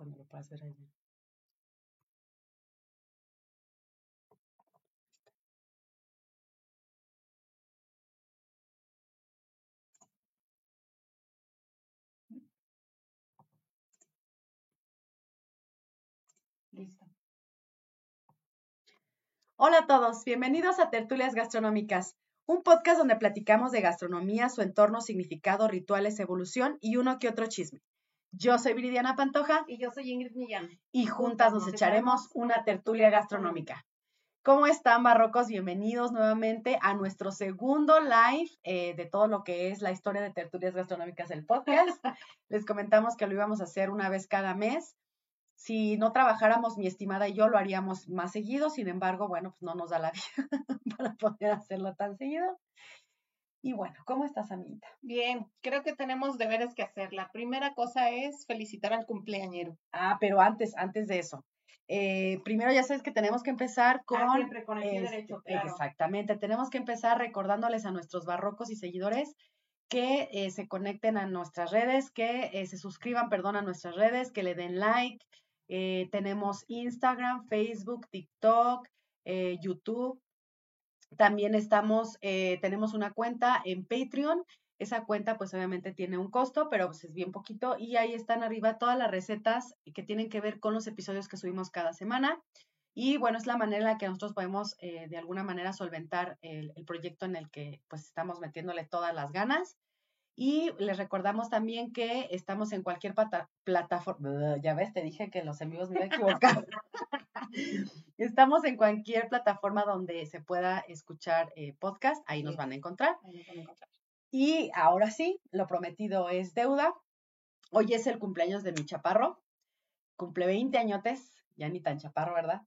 cuando lo puedas ver ahí. Listo. Hola a todos, bienvenidos a Tertulias Gastronómicas, un podcast donde platicamos de gastronomía, su entorno, significado, rituales, evolución y uno que otro chisme. Yo soy Viridiana Pantoja Y yo soy Ingrid Millán. y juntas nos echaremos una tertulia gastronómica. ¿Cómo están, barrocos? Bienvenidos nuevamente a nuestro segundo live eh, de todo lo que es la historia de tertulias gastronómicas del podcast. Les comentamos que lo íbamos a hacer una vez cada mes. Si no trabajáramos, mi estimada y yo lo haríamos más seguido, sin embargo, bueno, pues no nos da la vida para poder hacerlo tan seguido. Y bueno, ¿cómo estás, amiguita? Bien, creo que tenemos deberes que hacer. La primera cosa es felicitar al cumpleañero. Ah, pero antes, antes de eso. eh, primero ya sabes que tenemos que empezar con... Ah, siempre con el este, derecho, claro. Exactamente, tenemos que empezar recordándoles a nuestros barrocos y seguidores que eh, se conecten a nuestras redes, que eh, se suscriban, perdón, a nuestras redes, que le den like. Eh, tenemos Instagram, Facebook, TikTok, YouTube. También estamos, eh, tenemos una cuenta en Patreon. Esa cuenta, pues obviamente tiene un costo, pero pues es bien poquito. Y ahí están arriba todas las recetas que tienen que ver con los episodios que subimos cada semana. Y bueno, es la manera en la que nosotros podemos eh, de alguna manera solventar el, el proyecto en el que pues estamos metiéndole todas las ganas. Y les recordamos también que estamos en cualquier plata- plataforma. Ya ves, te dije que los amigos me iba a equivocar. estamos en cualquier plataforma donde se pueda escuchar eh, podcast. Ahí nos Sí. van a encontrar. Ahí nos van a encontrar. Y ahora sí, lo prometido es deuda. Hoy es el cumpleaños de mi chaparro. Cumple 20 añotes, ya ni tan chaparro, ¿verdad?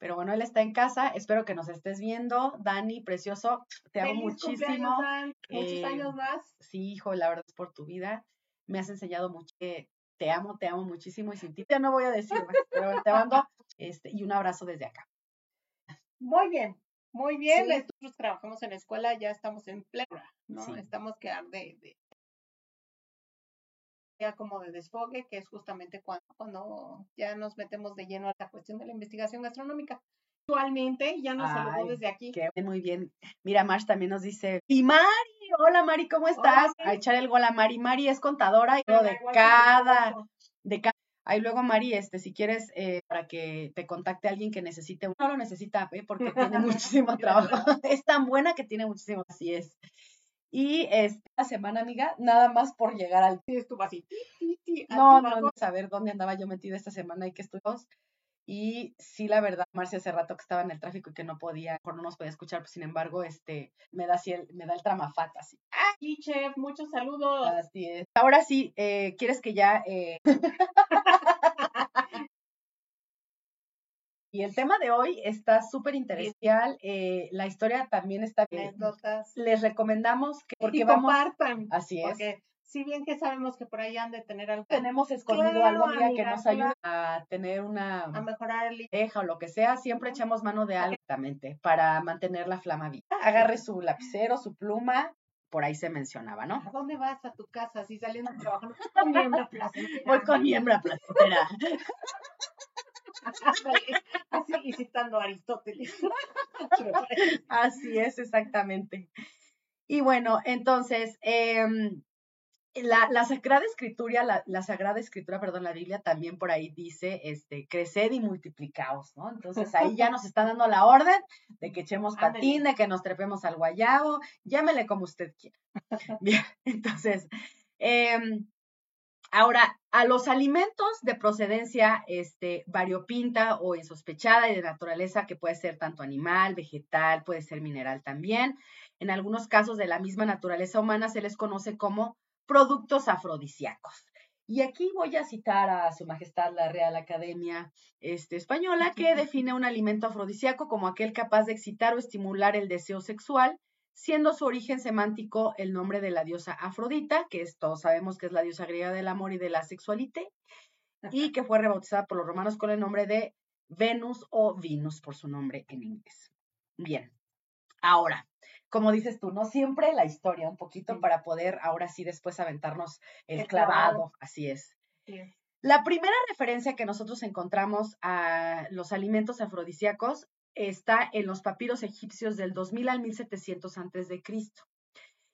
Pero bueno, él está en casa. Espero que nos estés viendo. Dani, precioso, te amo Feliz muchísimo. cumpleaños, Dan. Muchos Eh, años más. Sí, hijo, la verdad es por tu vida. Me has enseñado mucho. Te amo, te amo muchísimo y sin ti ya no voy a decir más, pero te mando este, y un abrazo desde acá. Muy bien, muy bien. Sí. Nosotros trabajamos en la escuela, ya estamos en plena, ¿no? Sí. Estamos que de- ya como de desfogue, que es justamente cuando, cuando ya nos metemos de lleno a la cuestión de la investigación gastronómica. Actualmente ya nos saludó desde aquí. Qué bien, muy bien. Mira, Marsh también nos dice, y Mari, hola Mari, ¿cómo estás? A echar el gol a Mari. Mari es contadora y luego de cada, de cada. Ahí luego, Mari, este, si quieres, eh, para que te contacte alguien que necesite, no lo necesita, ¿eh? porque tiene muchísimo trabajo. Es tan buena que tiene muchísimo, así es. Y esta semana, amiga, nada más por llegar al Sí, estuvo así. no, no, no saber dónde andaba yo metida esta semana y que estuvimos. Y sí, la verdad, Marcia hace rato que estaba en el tráfico y que no podía, mejor no nos podía escuchar, pues sin embargo, este, me da así el, me da el tramafat así. Sí, chef, muchos saludos. Así es. Ahora sí, eh, ¿quieres que ya? eh, y el tema de hoy está súper interesante. eh, la historia también está bien. Anécdotas. Les recomendamos que, porque y vamos, compartan. así es. Porque si bien que sabemos que por ahí han de tener algo Tenemos escondido Claro, algo, amiga, que nos ayude a tener una a mejorar el deja o lo que sea, siempre echamos mano de algo exactamente para mantener la flama viva. Agarre su lapicero, su pluma, por ahí se mencionaba, ¿no? ¿A dónde vas a tu casa si saliendo de trabajo? Pues, con mi hembra placentera. Voy con mi hembra placentera. Así, y citando a Aristóteles. Así es, exactamente. Y bueno, entonces, em, la, la Sagrada Escritura, la, la Sagrada Escritura, perdón, la Biblia también por ahí dice, este, creced y multiplicaos, ¿no? Entonces ahí ya nos está dando la orden de que echemos patín, de que nos trepemos al guayabo, llámele como usted quiera. Bien, entonces, em, ahora, a los alimentos de procedencia este, variopinta o insospechada y de naturaleza, que puede ser tanto animal, vegetal, puede ser mineral también, en algunos casos de la misma naturaleza humana se les conoce como productos afrodisíacos. Y aquí voy a citar a Su Majestad la Real Academia este, Española, que define un alimento afrodisíaco como aquel capaz de excitar o estimular el deseo sexual, siendo su origen semántico el nombre de la diosa Afrodita, que es, todos sabemos que es la diosa griega del amor y de la sexualite, y que fue rebautizada por los romanos con el nombre de Venus o Venus por su nombre en inglés. Bien, ahora, como dices tú, no siempre la historia, un poquito Sí. para poder ahora sí después aventarnos el El clavado, clavado. así es. Sí. La primera referencia que nosotros encontramos a los alimentos afrodisíacos está en los papiros egipcios del 2000 al 1700 antes de Cristo.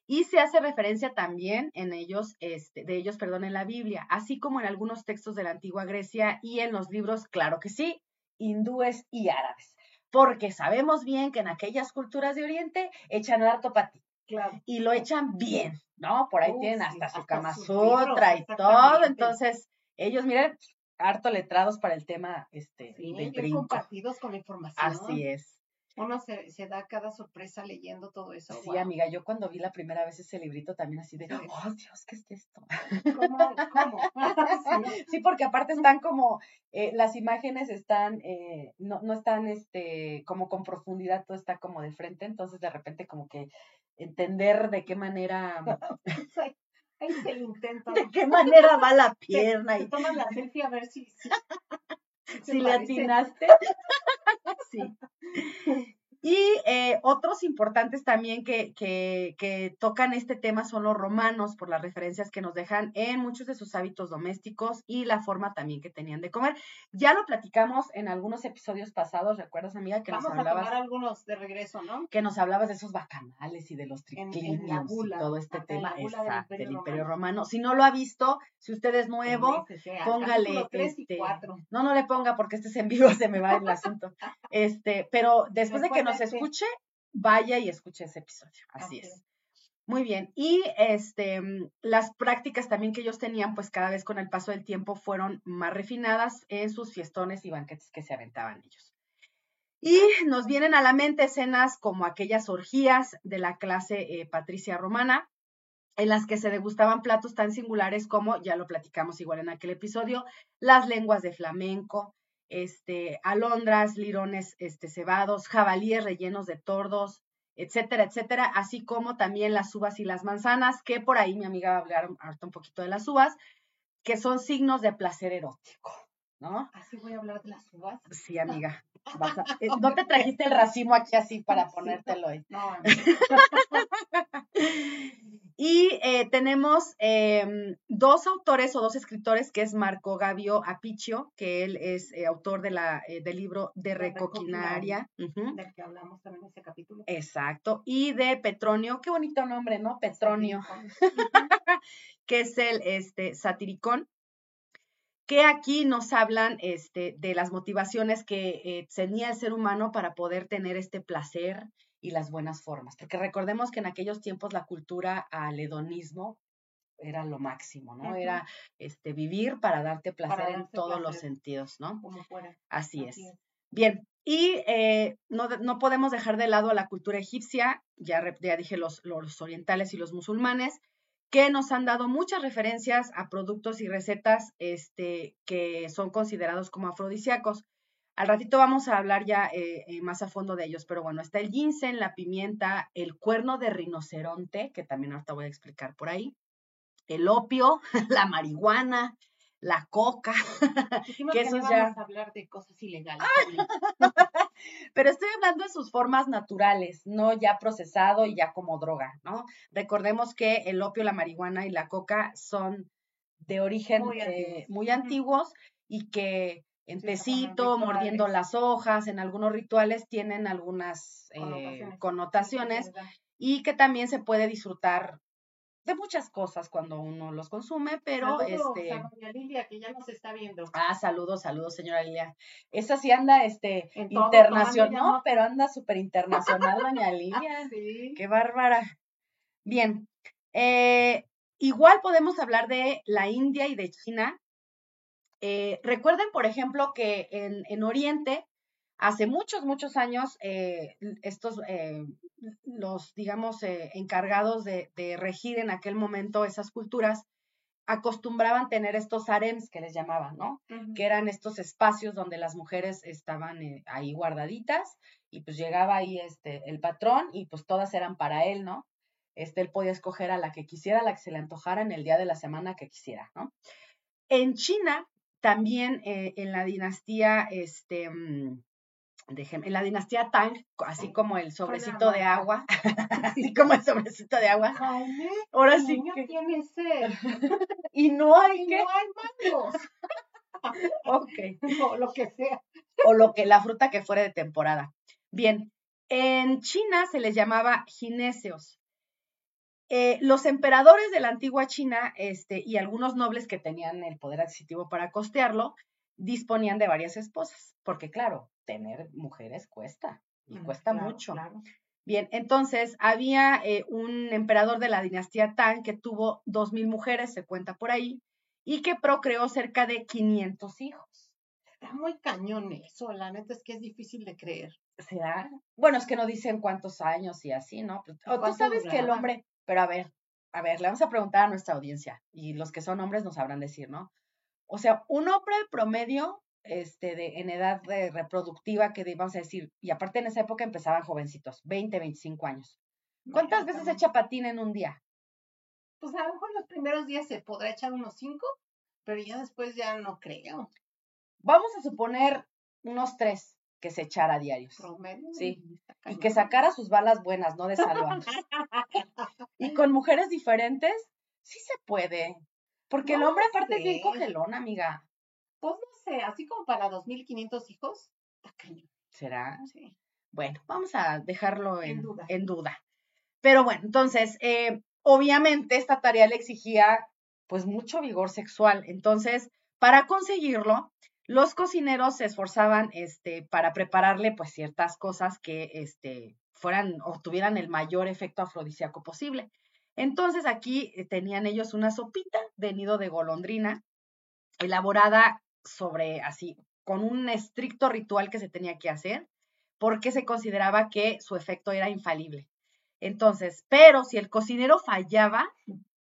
Y se hace referencia también en ellos, este, de ellos, perdón, en la Biblia, así como en algunos textos de la antigua Grecia y en los libros, claro que sí, hindúes y árabes. Porque sabemos bien que en aquellas culturas de Oriente echan harto ti. Claro. Y lo echan bien, ¿no? Por ahí Uh, tienen sí, hasta su hasta Kama Sutra y todo. Entonces, ellos, miren, harto letrados para el tema este, Sí, del bien brinco. compartidos con la información. Así es. Uno se, se da cada sorpresa leyendo todo eso. Sí, amiga, yo cuando vi la primera vez ese librito también así de, oh Dios, ¿qué es esto? ¿Cómo? ¿Cómo? Sí. Sí, porque aparte están como, eh, las imágenes están, eh, no, no están este, como con profundidad, todo está como de frente, entonces de repente como que entender de qué manera, Ahí- se intenta. de qué manera va la pierna y toman la selfie a ver si, si, si le atinaste. Sí. Y eh, otros importantes también que, que, que tocan este tema son los romanos, por las referencias que nos dejan en muchos de sus hábitos domésticos y la forma también que tenían de comer. Ya lo platicamos en algunos episodios pasados, ¿recuerdas, amiga, que Vamos nos a tomar hablabas? algunos de regreso, ¿no? que nos hablabas de esos bacanales y de los tricliniums y todo este tema del Imperio del Imperio Romano. Romano. Si no lo ha visto, si usted es nuevo, póngale este, no, no le ponga porque este es en vivo, se me va el asunto. Este, pero después de que nos Que- escuche, vaya y escuche ese episodio. Así Así es. es. Muy bien. Y este, mm, las prácticas también que ellos tenían, pues cada vez con el paso del tiempo fueron más refinadas en sus fiestones y banquetes que se aventaban ellos. Y nos vienen a la mente escenas como aquellas orgías de la clase eh, patricia romana, en las que se degustaban platos tan singulares como, ya lo platicamos igual en aquel episodio, las lenguas de flamenco, este, alondras, lirones este, cebados, jabalíes rellenos de tordos, etcétera, etcétera, así como también las uvas y las manzanas, que por ahí mi amiga va a hablar un poquito de las uvas, que son signos de placer erótico, ¿no? Así voy a hablar de las uvas. Sí, amiga. vas a- eh, no te trajiste el racimo aquí así para ponértelo hoy. No, Y eh, tenemos em, dos autores o dos escritores, que es Marco Gavio Apiccio, que él es eh, autor de la, del libro De Recoquinaria. del que hablamos también en ese capítulo. Exacto. Y de Petronio, qué bonito nombre, ¿no? Petronio, que es el este, satiricón, que aquí nos hablan este, de las motivaciones que eh, tenía el ser humano para poder tener este placer y las buenas formas. Porque recordemos que en aquellos tiempos la cultura al hedonismo era lo máximo, ¿no? Era este, vivir para darte placer en darte todos los sentidos, ¿no? Como fuera. Así, Así es. es. Bien, y eh, no, de- no podemos dejar de lado a la cultura egipcia, ya, ya dije los, los orientales y los musulmanes, que nos han dado muchas referencias a productos y recetas este, que son considerados como afrodisíacos. Al ratito vamos a hablar ya eh, eh, más a fondo de ellos, pero bueno, está el ginseng, la pimienta, el cuerno de rinoceronte, que también ahorita voy a explicar por ahí, el opio, la marihuana, la coca, Dijimos Que que, no ya- vamos a hablar de cosas ilegales. Pero estoy hablando de sus formas naturales, no ya procesado y ya como droga, ¿no? Recordemos que el opio, la marihuana y la coca son de origen Muy eh, antiguos. muy Ujú. antiguos y que en Sí, mordiendo las hojas, en algunos rituales tienen algunas eh, Connotaciones. connotaciones y que también se puede disfrutar de muchas cosas cuando uno los consume, pero Saludos este... a doña Lilia, que ya nos está viendo. Ah, saludos, saludos, señora Lilia. Esa sí anda, este, todo, internacional, no, pero anda súper internacional, doña Lilia. Sí. Qué bárbara. Bien, eh, igual podemos hablar de la India y de China. Eh, recuerden, por ejemplo, que en, en Oriente, hace muchos, muchos años, eh, estos, eh, los, digamos, eh, encargados de, de regir en aquel momento esas culturas, acostumbraban tener estos harems que les llamaban, ¿no? Que eran estos espacios donde las mujeres estaban ahí guardaditas y pues llegaba ahí este el patrón y pues todas eran para él, ¿no? Este él podía escoger a la que quisiera, a la que se le antojara en el día de la semana que quisiera, ¿no? En China también eh, en la dinastía este déjenme, en la dinastía Tang, así como el sobrecito de agua, así como el sobrecito de agua. Jaime, Ahora el sí niño que tiene sed y no y hay que no hay mangos. ok. O lo que sea. O lo que, la fruta que fuera de temporada. Bien, en China se les llamaba gineceos. Eh, los emperadores de la antigua China este, y algunos nobles que tenían el poder adquisitivo para costearlo, disponían de varias esposas, porque claro, tener mujeres cuesta y cuesta mucho. Bien, entonces había eh, un emperador de la dinastía Tang que tuvo dos mil mujeres, se cuenta por ahí, y que procreó cerca de 500 hijos. Está muy cañón eso, la neta es que es difícil de creer. ¿Será? Bueno, es que no dicen cuántos años y así, ¿no? Pues, o tú sabes que el hombre, pero a ver, a ver, le vamos a preguntar a nuestra audiencia y los que son hombres nos sabrán decir, ¿no? O sea, un hombre promedio este, de, en edad reproductiva, que vamos a decir, y aparte en esa época empezaban jovencitos, 20, 25 años. ¿Cuántas veces echa patín en un día? Pues a lo mejor los primeros días se podrá echar unos 5, pero ya después ya no creo. Vamos a suponer unos 3 que se echara diarios. Promedio. Sí. Y que sacara sus balas buenas, no de salva. y con mujeres diferentes, sí se puede. Porque el hombre aparte es bien cogelón, amiga. Pues no sé, así como para 2.500 hijos, ¿Será? Sí. Bueno, vamos a dejarlo en, duda. Pero bueno, entonces, eh, obviamente esta tarea le exigía pues mucho vigor sexual. Entonces, para conseguirlo, los cocineros se esforzaban este, para prepararle pues ciertas cosas que este, fueran o tuvieran el mayor efecto afrodisíaco posible. Entonces aquí eh, tenían ellos una sopita de nido de golondrina elaborada sobre así, con un estricto ritual que se tenía que hacer, porque se consideraba que su efecto era infalible. Entonces, pero si el cocinero fallaba,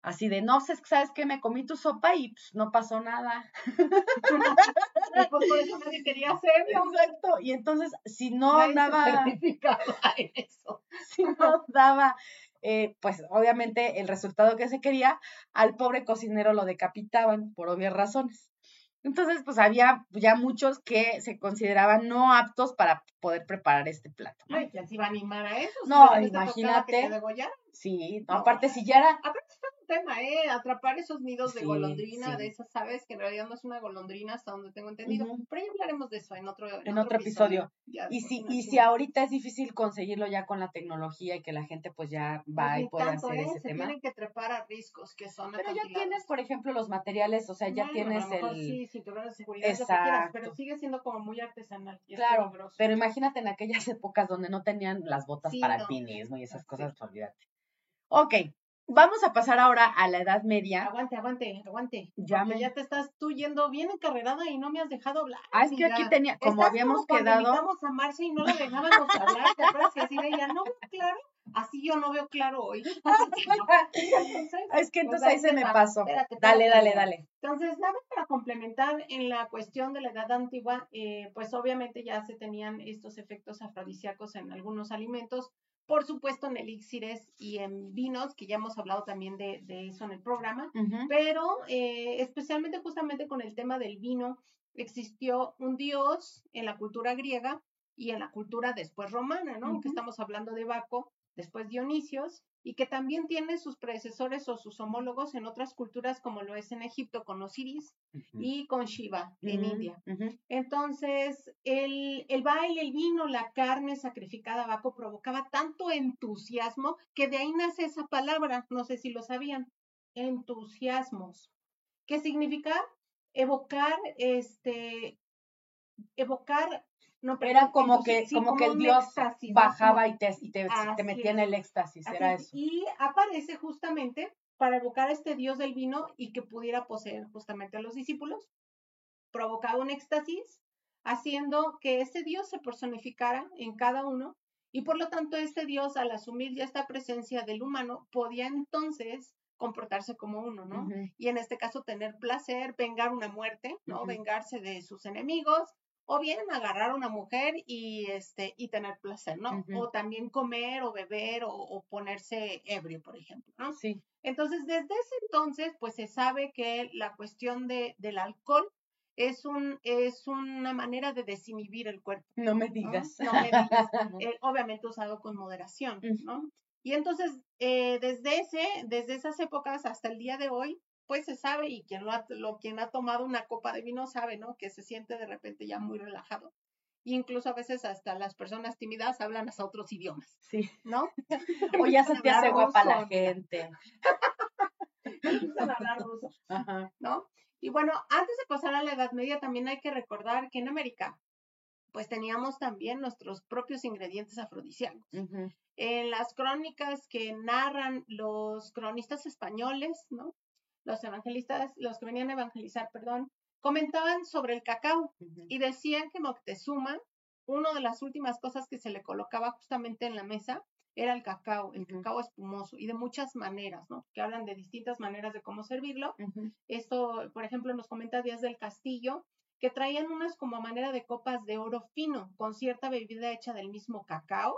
así de, no sé, ¿sabes qué? Me comí tu sopa y pues, no pasó nada. y pues por eso nadie quería hacerlo. Exacto. Y entonces, si no daba... Eso. Si no daba eh, pues obviamente el resultado que se quería, al pobre cocinero lo decapitaban por obvias razones. Entonces, pues había ya muchos que se consideraban no aptos para poder preparar este plato. ¿no? Ay, ¿quién se iba a animar a eso? No, imagínate. Sí, aparte si ya era tema, ¿eh? Atrapar esos nidos de golondrina, de esas aves, que en realidad no es una golondrina hasta donde tengo entendido. Pero ya hablaremos de eso en otro, en otro, episodio. y si, y si ahorita es difícil conseguirlo ya con la tecnología y que la gente pues ya va pues y puede hacer ¿eh? ese Se tema. tienen que trepar a riscos que son Pero ya tienes, por ejemplo, los materiales, o sea, ya tienes el... Sí, de seguridad, Exacto. pero sigue siendo como muy artesanal. claro, pero imagínate en aquellas épocas donde no tenían las botas para alpinismo y esas cosas, olvídate. Ok, Vamos a pasar ahora a la Edad Media. Aguante, aguante, aguante. Ya, ya te estás tú yendo bien encarrerada y no me has dejado hablar. Ah, es que aquí tenía, como habíamos como quedado. Invitamos a Marcia y no la dejábamos hablar, ¿te acuerdas así de ella no veo claro? Así yo no veo claro hoy. es que entonces ahí se me pasó. dale, dale, dale. Entonces, nada complementar en la cuestión de la edad antigua, eh, pues obviamente ya se tenían estos efectos afrodisíacos en algunos alimentos, por supuesto en elixires y en vinos, que ya hemos hablado también de, eso en el programa, pero eh, especialmente justamente con el tema del vino, existió un dios en la cultura griega y en la cultura después romana, ¿no? Que estamos hablando de Baco, después Dionisios, y que también tiene sus predecesores o sus homólogos en otras culturas, como lo es en Egipto con Osiris y con Shiva en India. Entonces, el, el, baile, el vino, la carne sacrificada a Baco provocaba tanto entusiasmo que de ahí nace esa palabra, no sé si lo sabían, entusiasmos. ¿Qué significa? Evocar, este, evocar no, era como que, como, que el dios bajaba y, te, y te, metía en el éxtasis, era eso. Y aparece justamente para evocar a este dios del vino y que pudiera poseer justamente a los discípulos, provocaba un éxtasis, haciendo que ese dios se personificara en cada uno, y por lo tanto este dios, al asumir ya esta presencia del humano, podía entonces comportarse como uno, ¿no? Y en este caso tener placer, vengar una muerte, ¿no? Vengarse de sus enemigos, o bien agarrar a una mujer y este y tener placer, ¿no? O también comer o beber o, ponerse ebrio, por ejemplo, ¿no? Sí. Entonces, desde ese entonces, pues se sabe que la cuestión de, del alcohol es un es una manera de desinhibir el cuerpo. No me digas. No, me digas. Eh, obviamente usado con moderación, ¿no? Y entonces, eh, desde ese, desde esas épocas hasta el día de hoy, pues se sabe y quien lo ha, lo, quien ha tomado una copa de vino sabe, ¿no? Que se siente de repente ya muy relajado. incluso a veces hasta las personas tímidas hablan hasta otros idiomas. Sí. ¿No? o ya se te hace guapa la gente. Hablar ruso. Ajá. ¿No? Y bueno, antes de pasar a la Edad Media, también hay que recordar que en América, pues teníamos también nuestros propios ingredientes afrodisíacos. En las crónicas que narran los cronistas españoles, ¿no? Los evangelistas, los que venían a evangelizar, perdón, comentaban sobre el cacao y decían que Moctezuma, una de las últimas cosas que se le colocaba justamente en la mesa era el cacao, el cacao espumoso y de muchas maneras, ¿no? Que hablan de distintas maneras de cómo servirlo. Esto, por ejemplo, nos comenta Díaz del Castillo, que traían unas como manera de copas de oro fino con cierta bebida hecha del mismo cacao.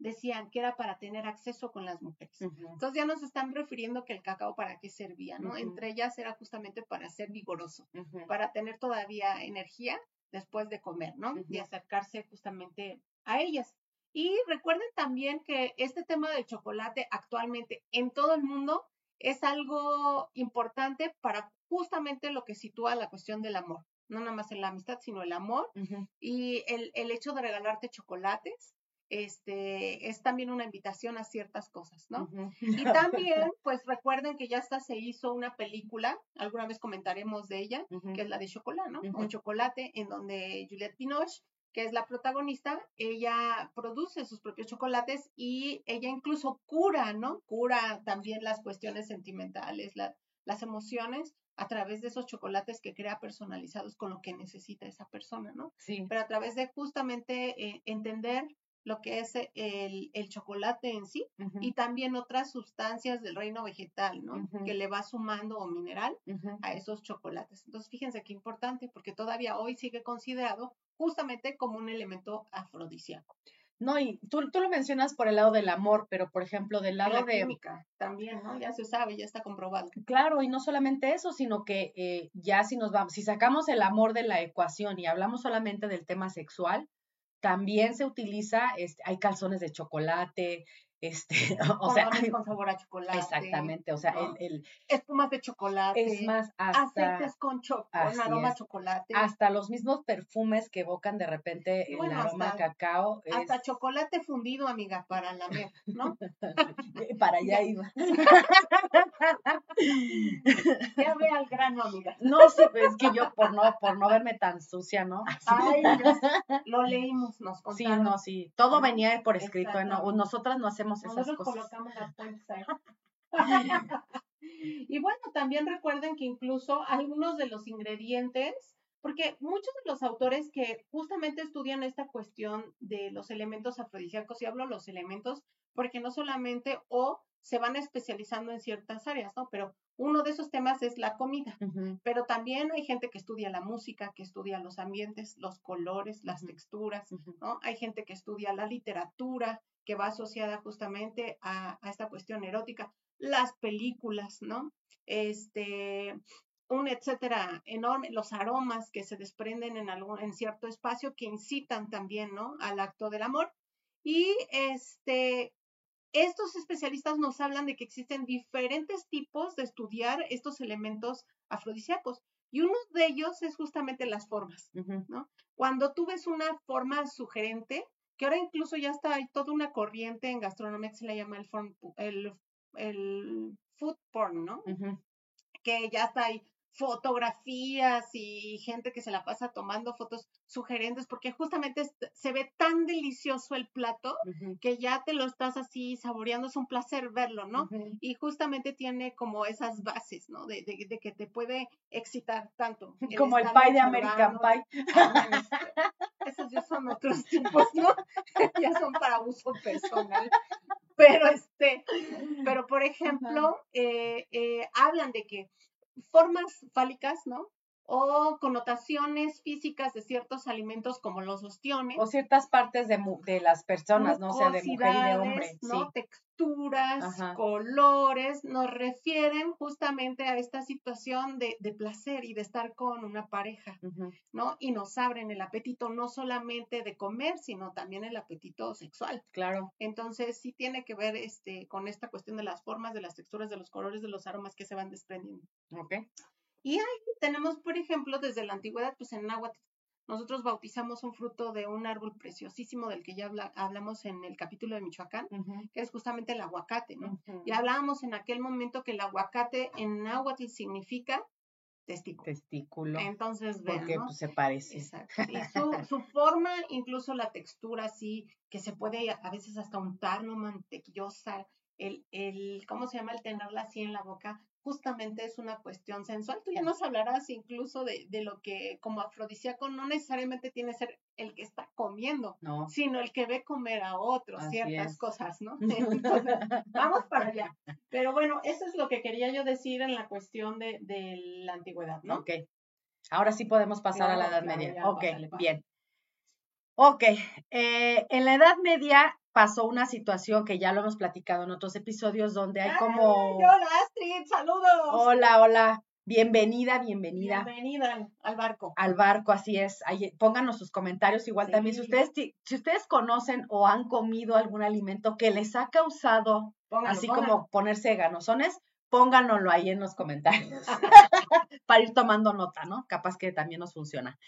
Decían que era para tener acceso con las mujeres. Entonces ya nos están refiriendo que el cacao para qué servía, ¿no? Entre ellas era justamente para ser vigoroso, para tener todavía energía después de comer, ¿no? Y acercarse justamente a ellas. Y recuerden también que este tema del chocolate actualmente en todo el mundo es algo importante para justamente lo que sitúa la cuestión del amor. No nada más en la amistad, sino el amor. Y el, el, hecho de regalarte chocolates este, es también una invitación a ciertas cosas, ¿no? Y también, pues recuerden que ya hasta se hizo una película, alguna vez comentaremos de ella, que es la de Chocolate, ¿no? O Chocolate, en donde Juliette Binoche que es la protagonista, ella produce sus propios chocolates y ella incluso cura, ¿no? Cura también las cuestiones sentimentales, las emociones a través de esos chocolates que crea personalizados con lo que necesita esa persona, ¿no? Sí. Pero a través de justamente eh, entender lo que es el, chocolate en sí y también otras sustancias del reino vegetal, ¿no? Que le va sumando o mineral a esos chocolates. Entonces, fíjense qué importante, porque todavía hoy sigue considerado justamente como un elemento afrodisíaco. No, y tú, tú lo mencionas por el lado del amor, pero por ejemplo, del lado de. Química, también, ¿no? Ya se sabe, ya está comprobado. Claro, y no solamente eso, sino que eh, ya si nos vamos, si sacamos el amor de la ecuación y hablamos solamente del tema sexual, también se utiliza, este, hay calzones de chocolate, este, o sea, con sabor a chocolate. Exactamente, o sea, el, el, espumas de chocolate. Es más, hasta aceites con, cho con aroma a chocolate. Hasta los mismos perfumes que evocan de repente el aroma a cacao. Hasta chocolate fundido, amiga, para la miel, ¿no? para allá iba. ya ve al grano, amiga. No, sí, es que yo por no, por no verme tan sucia, ¿no? Ay, lo leímos, nos contaron. Sí, no, sí, todo venía por escrito, ¿no? nosotras no hacemos nosotros colocamos las ahí. y bueno, también recuerden que incluso algunos de los ingredientes, porque muchos de los autores que justamente estudian esta cuestión de los elementos afrodisíacos, y hablo los elementos porque no solamente o se van especializando en ciertas áreas, ¿no? Pero uno de esos temas es la comida, pero también hay gente que estudia la música, que estudia los ambientes, los colores, las texturas, ¿no? Hay gente que estudia la literatura, que va asociada justamente a, esta cuestión erótica, las películas, ¿no? Este, un etcétera enorme, los aromas que se desprenden en algún, en cierto espacio que incitan también, ¿no? Al acto del amor. Y este, estos especialistas nos hablan de que existen diferentes tipos de estudiar estos elementos afrodisíacos. Y uno de ellos es justamente las formas, ¿no? Cuando tú ves una forma sugerente, que ahora incluso ya está, hay toda una corriente en gastronomía que se le llama el, el, el food porn, ¿no? Que ya está ahí fotografías y gente que se la pasa tomando fotos sugerentes porque justamente se ve tan delicioso el plato que ya te lo estás así saboreando, es un placer verlo, ¿no? Y justamente tiene como esas bases, ¿no? De, de, que te puede excitar tanto. Como el pie de American Pie. esos ya son otros tipos, ¿no? ya son para uso personal. Pero este, pero por ejemplo, eh, eh, hablan de que formas fálicas, ¿no? O connotaciones físicas de ciertos alimentos como los ostiones. O ciertas partes de, de las personas, no o sea, de mujer y de hombre. ¿no? Texturas, colores, nos refieren justamente a esta situación de, placer y de estar con una pareja, ¿no? Y nos abren el apetito no solamente de comer, sino también el apetito sexual. Claro. Entonces, sí tiene que ver este, con esta cuestión de las formas, de las texturas, de los colores, de los aromas que se van desprendiendo. Ok. Y ahí tenemos, por ejemplo, desde la antigüedad, pues en náhuatl, nosotros bautizamos un fruto de un árbol preciosísimo del que ya hablamos en el capítulo de Michoacán, que es justamente el aguacate, ¿no? Y hablábamos en aquel momento que el aguacate en náhuatl significa testículo. Testículo. Entonces, vean, Porque pues, se parece. Exacto. Y su, su, forma, incluso la textura así, que se puede a veces hasta untar, ¿no? Mantequillosa, el, el, ¿cómo se llama? El tenerla así en la boca, justamente es una cuestión sensual. Tú ya nos hablarás incluso de, de, lo que como afrodisíaco no necesariamente tiene que ser el que está comiendo, sino el que ve comer a otros ciertas cosas, ¿no? Entonces, vamos para allá. Pero bueno, eso es lo que quería yo decir en la cuestión de, de la antigüedad, ¿no? Ok. Ahora sí podemos pasar a la Edad Media. ok, bien. Ok, eh, en la Edad Media pasó una situación que ya lo hemos platicado en otros episodios donde hay como... hola Astrid, saludos. Hola, hola. Bienvenida, bienvenida. Bienvenida al barco. Al barco, así es. Ahí, pónganos sus comentarios igual también. Si ustedes, si ustedes conocen o han comido algún alimento que les ha causado, así como ponerse ganosones, pónganoslo ahí en los comentarios para ir tomando nota, ¿no? Capaz que también nos funciona.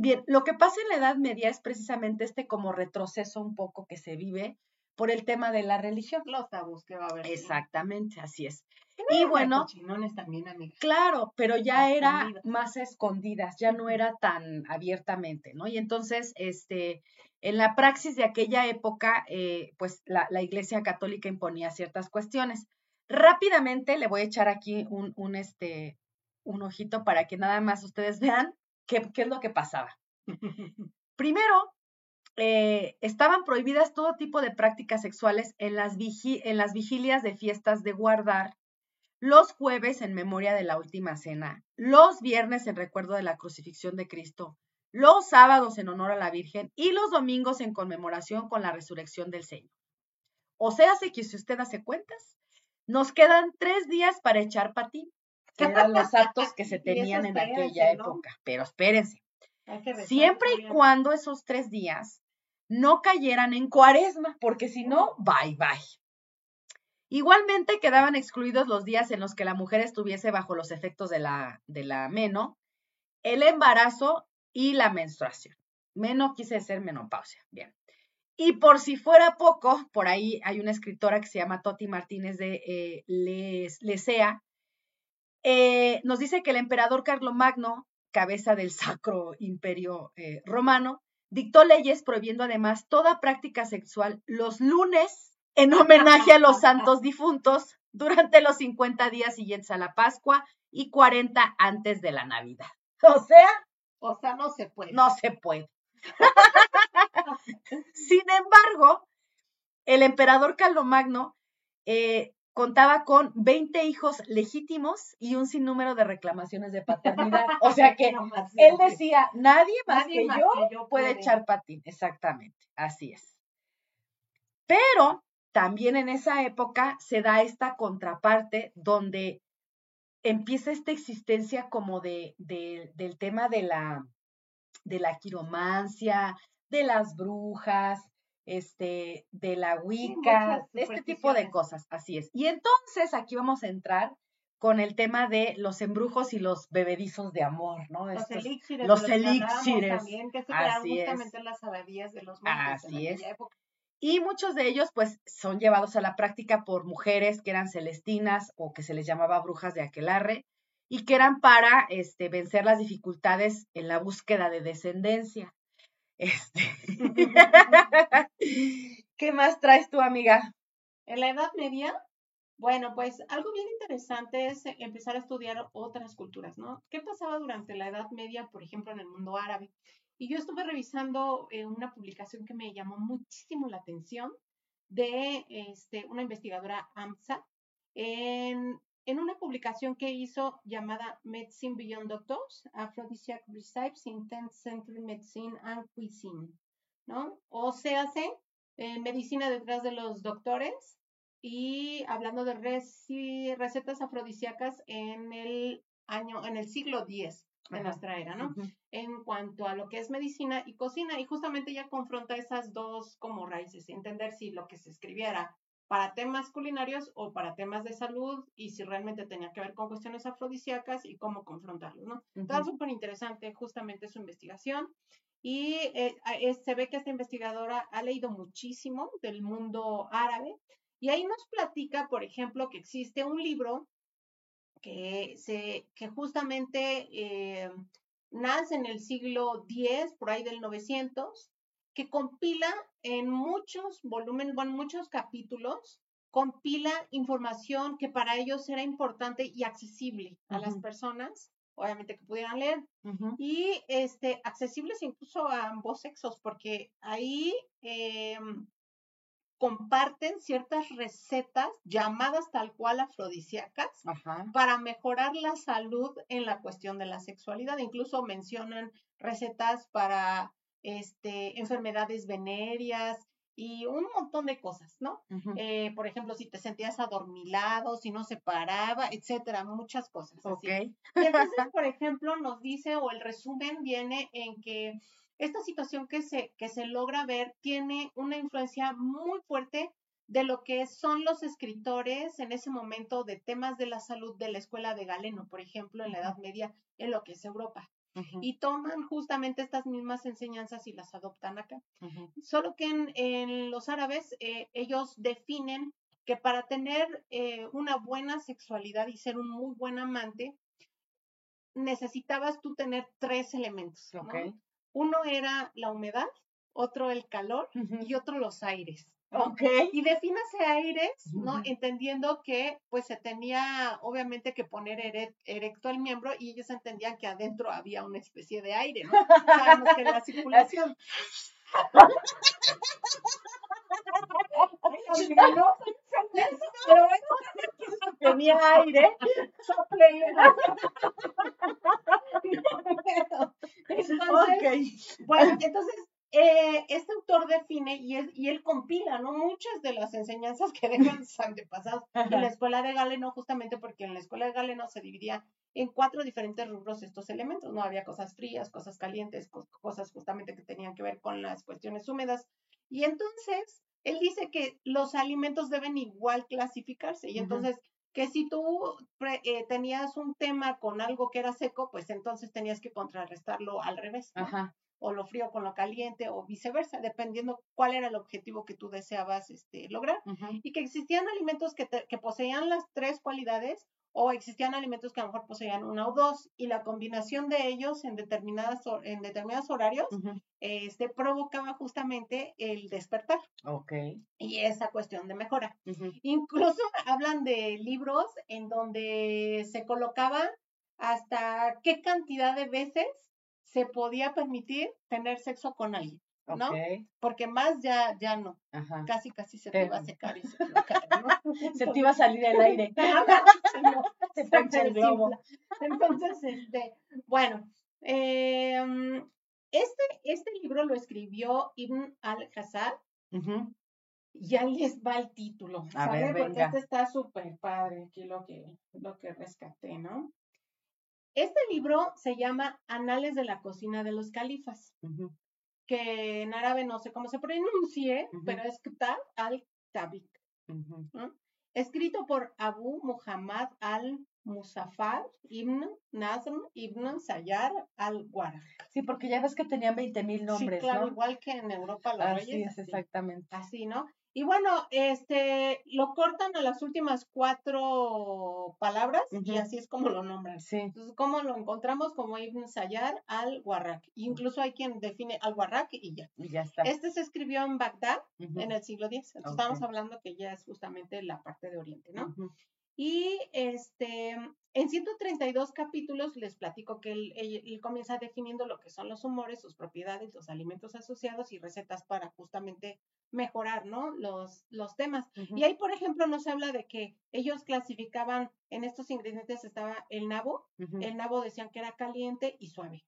Bien, lo que pasa en la Edad Media es precisamente este como retroceso un poco que se vive por el tema de la religión. Los tabús que va a haber. Exactamente, así es. y bueno, también, claro, pero ya era más escondidas, ya no era tan abiertamente, ¿no? Y entonces, este, en la praxis de aquella época, eh, pues la, la, Iglesia Católica imponía ciertas cuestiones. Rápidamente le voy a echar aquí un, un, este, un ojito para que nada más ustedes vean ¿Qué, es lo que pasaba? Primero, eh, estaban prohibidas todo tipo de prácticas sexuales en las, en las vigilias de fiestas de guardar, los jueves en memoria de la última cena, los viernes en recuerdo de la crucifixión de Cristo, los sábados en honor a la Virgen y los domingos en conmemoración con la resurrección del Señor. O sea, que si usted hace cuentas, nos quedan tres días para echar patín eran los actos que se tenían en aquella época. Pero espérense, siempre y cuando esos tres días no cayeran en cuaresma, porque si no, bye bye. Igualmente quedaban excluidos los días en los que la mujer estuviese bajo los efectos de la, de la meno, el embarazo y la menstruación. Meno quise decir menopausia. Bien. Y por si fuera poco, por ahí hay una escritora que se llama Toti Martínez de eh, Lesea, eh, nos dice que el emperador Carlomagno, cabeza del Sacro Imperio eh, Romano, dictó leyes prohibiendo además toda práctica sexual los lunes en homenaje a los santos difuntos durante los 50 días siguientes a la Pascua y 40 antes de la Navidad. O sea, o sea, no se puede. No se puede. Sin embargo, el emperador Carlomagno eh, contaba con 20 hijos legítimos y un sinnúmero de reclamaciones de paternidad. O sea que él decía, nadie más, que, yo puede echar patín. Exactamente, así es. Pero también en esa época se da esta contraparte donde empieza esta existencia como de, del tema de la, de la quiromancia, de las brujas, este, de la Wicca, de este tipo de cosas, así es. Y entonces aquí vamos a entrar con el tema de los embrujos y los bebedizos de amor, ¿no? Los elixires. Los elixires. También, que así justamente las abadías de los monjes Así es. Y muchos de ellos, pues, son llevados a la práctica por mujeres que eran celestinas o que se les llamaba brujas de aquelarre y que eran para este, vencer las dificultades en la búsqueda de descendencia. Este. ¿Qué más traes tú, amiga? En la Edad Media, bueno, pues algo bien interesante es empezar a estudiar otras culturas, ¿no? ¿Qué pasaba durante la Edad Media, por ejemplo, en el mundo árabe? Y yo estuve revisando eh, una publicación que me llamó muchísimo la atención de este, una investigadora AMSA en, en una publicación que hizo llamada Medicine Beyond Doctors, Aphrodisiac Recipes in 10th Century Medicine and Cuisine, ¿no? O sea, hace eh, medicina detrás de los doctores y hablando de recetas afrodisíacas en el año, en el siglo X de nuestra era, ¿no? En cuanto a lo que es medicina y cocina, y justamente ella confronta esas dos como raíces, entender si lo que se escribiera para temas culinarios o para temas de salud y si realmente tenía que ver con cuestiones afrodisíacas y cómo confrontarlos, ¿no? Está súper interesante justamente su investigación y eh, se ve que esta investigadora ha leído muchísimo del mundo árabe y ahí nos platica, por ejemplo, que existe un libro que, se, que justamente eh, nace en el siglo X, por ahí del 900, que compila en muchos volúmenes, bueno, muchos capítulos, compila información que para ellos era importante y accesible a las personas, obviamente que pudieran leer, y este, accesibles incluso a ambos sexos, porque ahí em, comparten ciertas recetas llamadas tal cual afrodisíacas para mejorar la salud en la cuestión de la sexualidad. Incluso mencionan recetas para este, enfermedades venéreas y un montón de cosas, ¿no? Eh, por ejemplo, si te sentías adormilado, si no se paraba, etcétera, muchas cosas. Así. Y entonces, por ejemplo, nos dice, o el resumen viene en que esta situación que se, que se logra ver tiene una influencia muy fuerte de lo que son los escritores en ese momento de temas de la salud de la escuela de Galeno, por ejemplo, en la Edad Media, en lo que es Europa. Y toman justamente estas mismas enseñanzas y las adoptan acá. Solo que en, los árabes eh, ellos definen que para tener eh, una buena sexualidad y ser un muy buen amante, necesitabas tú tener tres elementos. Uno era la humedad, otro el calor y otro los aires. Okay. Y defínase aires, ¿no? Entendiendo que pues se tenía obviamente que poner erecto el miembro y ellos entendían que adentro había una especie de aire, ¿no? Sabemos que la circulación. Pero tenía aire, Entonces, bueno, entonces eh, este autor define y, y él compila, ¿no? Muchas de las enseñanzas que dejan sus antepasados en la escuela de Galeno, justamente porque en la escuela de Galeno se dividía en cuatro diferentes rubros estos elementos, ¿no? Había cosas frías, cosas calientes, cosas justamente que tenían que ver con las cuestiones húmedas. Y entonces, él dice que los alimentos deben igual clasificarse. Y entonces, que si tú eh, tenías un tema con algo que era seco, pues entonces tenías que contrarrestarlo al revés. O lo frío con lo caliente o viceversa, dependiendo cuál era el objetivo que tú deseabas este, lograr. Y que existían alimentos que, que poseían las tres cualidades o existían alimentos que a lo mejor poseían una o dos y la combinación de ellos en determinadas en determinados horarios este provocaba justamente el despertar. Ok. Y esa cuestión de mejora. Incluso hablan de libros en donde se colocaba hasta qué cantidad de veces se podía permitir tener sexo con alguien. ¿no? Porque más ya, ya no. Casi, casi se te iba a secar y se te iba a caer, ¿no? se te iba a salir el aire. se te el globo. Entonces, este, bueno, eh, este, este libro lo escribió Ibn al-Hazar. Y ahí les va el título, a Ver, Porque este está súper padre, aquí lo que, lo que rescaté, ¿no? Este libro se llama Anales de la cocina de los califas que en árabe no sé cómo se pronuncie, pero es Ktab al-Tabik. Escrito por Abu Muhammad al-Musafar ibn Nazm ibn Sayar al-Warak. Sí, porque ya ves que tenían 20 mil nombres, sí, claro, igual que en Europa los así reyes. Es, exactamente. Así, ¿no? Y bueno, este, lo cortan a las últimas cuatro palabras y así es como lo nombran. Sí. Entonces, ¿cómo lo encontramos? Como Ibn Sayar al-Warraq. Incluso hay quien define al-Warraq y ya. Y ya está. Este se escribió en Bagdad en el siglo X. Entonces, estamos hablando que ya es justamente la parte de Oriente, ¿no? Y este, en 132 capítulos les platico que él, él, comienza definiendo lo que son los humores, sus propiedades, los alimentos asociados y recetas para justamente mejorar, ¿no? Los, los temas. Y ahí, por ejemplo, nos habla de que ellos clasificaban, en estos ingredientes estaba el nabo, el nabo decían que era caliente y suave.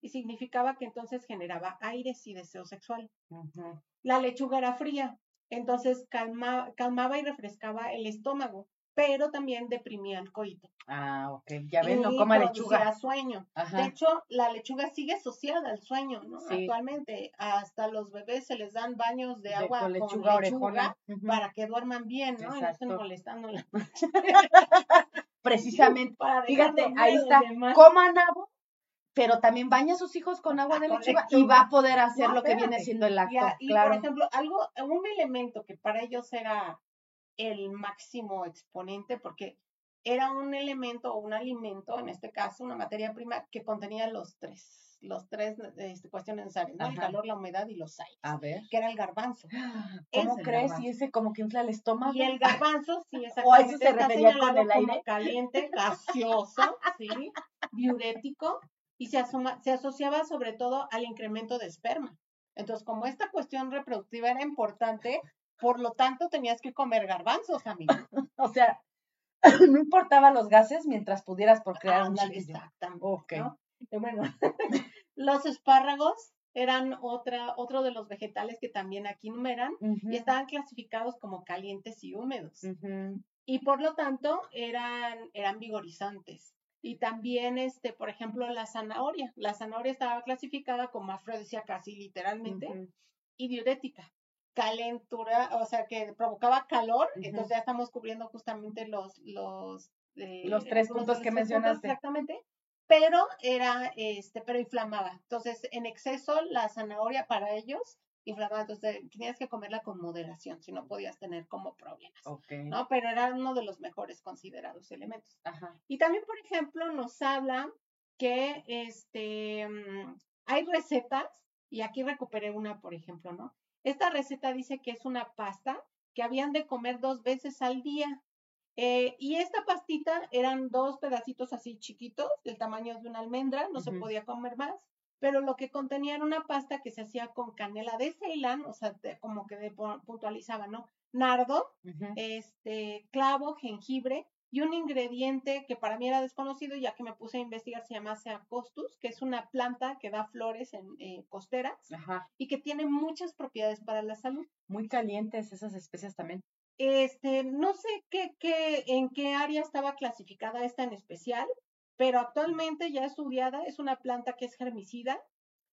Y significaba que entonces generaba aires y deseo sexual. La lechuga era fría, entonces calmaba y refrescaba el estómago pero también deprimía el coito. Ah, ok. Ya ven, no coma lechuga. sueño. De hecho, la lechuga sigue asociada al sueño, ¿no? Actualmente, hasta los bebés se les dan baños de, agua con lechuga, para que duerman bien, ¿no? Y no estén molestando la Precisamente. Fíjate, ahí está. Coma nabo, pero también baña a sus hijos con agua de lechuga, y va a poder hacer lo que viene siendo el acto. Y, por ejemplo, algo, un elemento que para ellos era el máximo exponente porque era un elemento o un alimento, en este caso una materia prima que contenía los tres, los tres este, cuestiones necesarias, ¿no? El calor, la humedad y los aires. A ver. Que era el garbanzo. ¿Cómo crees? Y ese como que infla el estómago. Y el garbanzo, sí, exactamente. O eso se refería con el aire. caliente, gaseoso, sí, diurético, y se, asoma, se asociaba sobre todo al incremento de esperma. Entonces, como esta cuestión reproductiva era importante, por lo tanto, tenías que comer garbanzos, amigo. o sea, no importaba los gases mientras pudieras procrear un chiquillo. Exactamente. Okay. bueno, los espárragos eran otra, otro de los vegetales que también aquí numeran y estaban clasificados como calientes y húmedos. Y por lo tanto eran, eran vigorizantes. Y también, este, por ejemplo, la zanahoria. La zanahoria estaba clasificada como afrodisíaca, casi literalmente, y diurética calentura, o sea, que provocaba calor, entonces ya estamos cubriendo justamente los, los, eh, los tres puntos que mencionaste. exactamente, pero era, este, pero inflamaba. Entonces, en exceso, la zanahoria para ellos inflamaba, entonces tenías que comerla con moderación, si no podías tener como problemas, ¿no? Pero era uno de los mejores considerados elementos. Ajá. Y también, por ejemplo, nos habla que, este, mm, hay recetas, y aquí recuperé una, por ejemplo, ¿no? Esta receta dice que es una pasta que habían de comer dos veces al día. Eh, y esta pastita eran dos pedacitos así chiquitos, del tamaño de una almendra, no se podía comer más, pero lo que contenía era una pasta que se hacía con canela de Ceilán, o sea, como que puntualizaba, ¿no? Nardo, este, clavo, jengibre, y un ingrediente que para mí era desconocido, ya que me puse a investigar, se llama Seacostus, que es una planta que da flores en eh, costeras y que tiene muchas propiedades para la salud. Muy calientes esas especies también. Este, no sé qué, qué, en qué área estaba clasificada esta en especial, pero actualmente ya estudiada, es una planta que es germicida,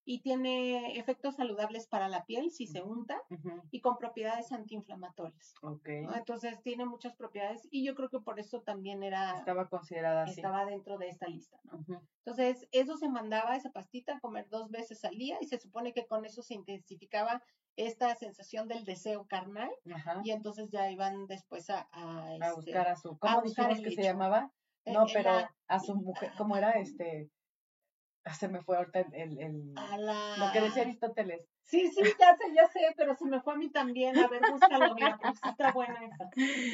y tiene efectos saludables para la piel si se unta y con propiedades antiinflamatorias. Okay. Entonces tiene muchas propiedades y yo creo que por eso también era estaba considerada estaba dentro de esta lista. Entonces eso se mandaba esa pastita a comer dos veces al día y se supone que con eso se intensificaba esta sensación del deseo carnal y entonces ya iban después a, a, este, buscar a su ¿cómo dijimos que se llamaba? Eh, no, pero a su mujer, ¿cómo era este? Ah, se me fue ahorita el, el, lo que decía Aristóteles. Sí, sí, ya sé, ya sé, pero se me fue a mí también. A ver, búscalo, mira, porque está buena esa.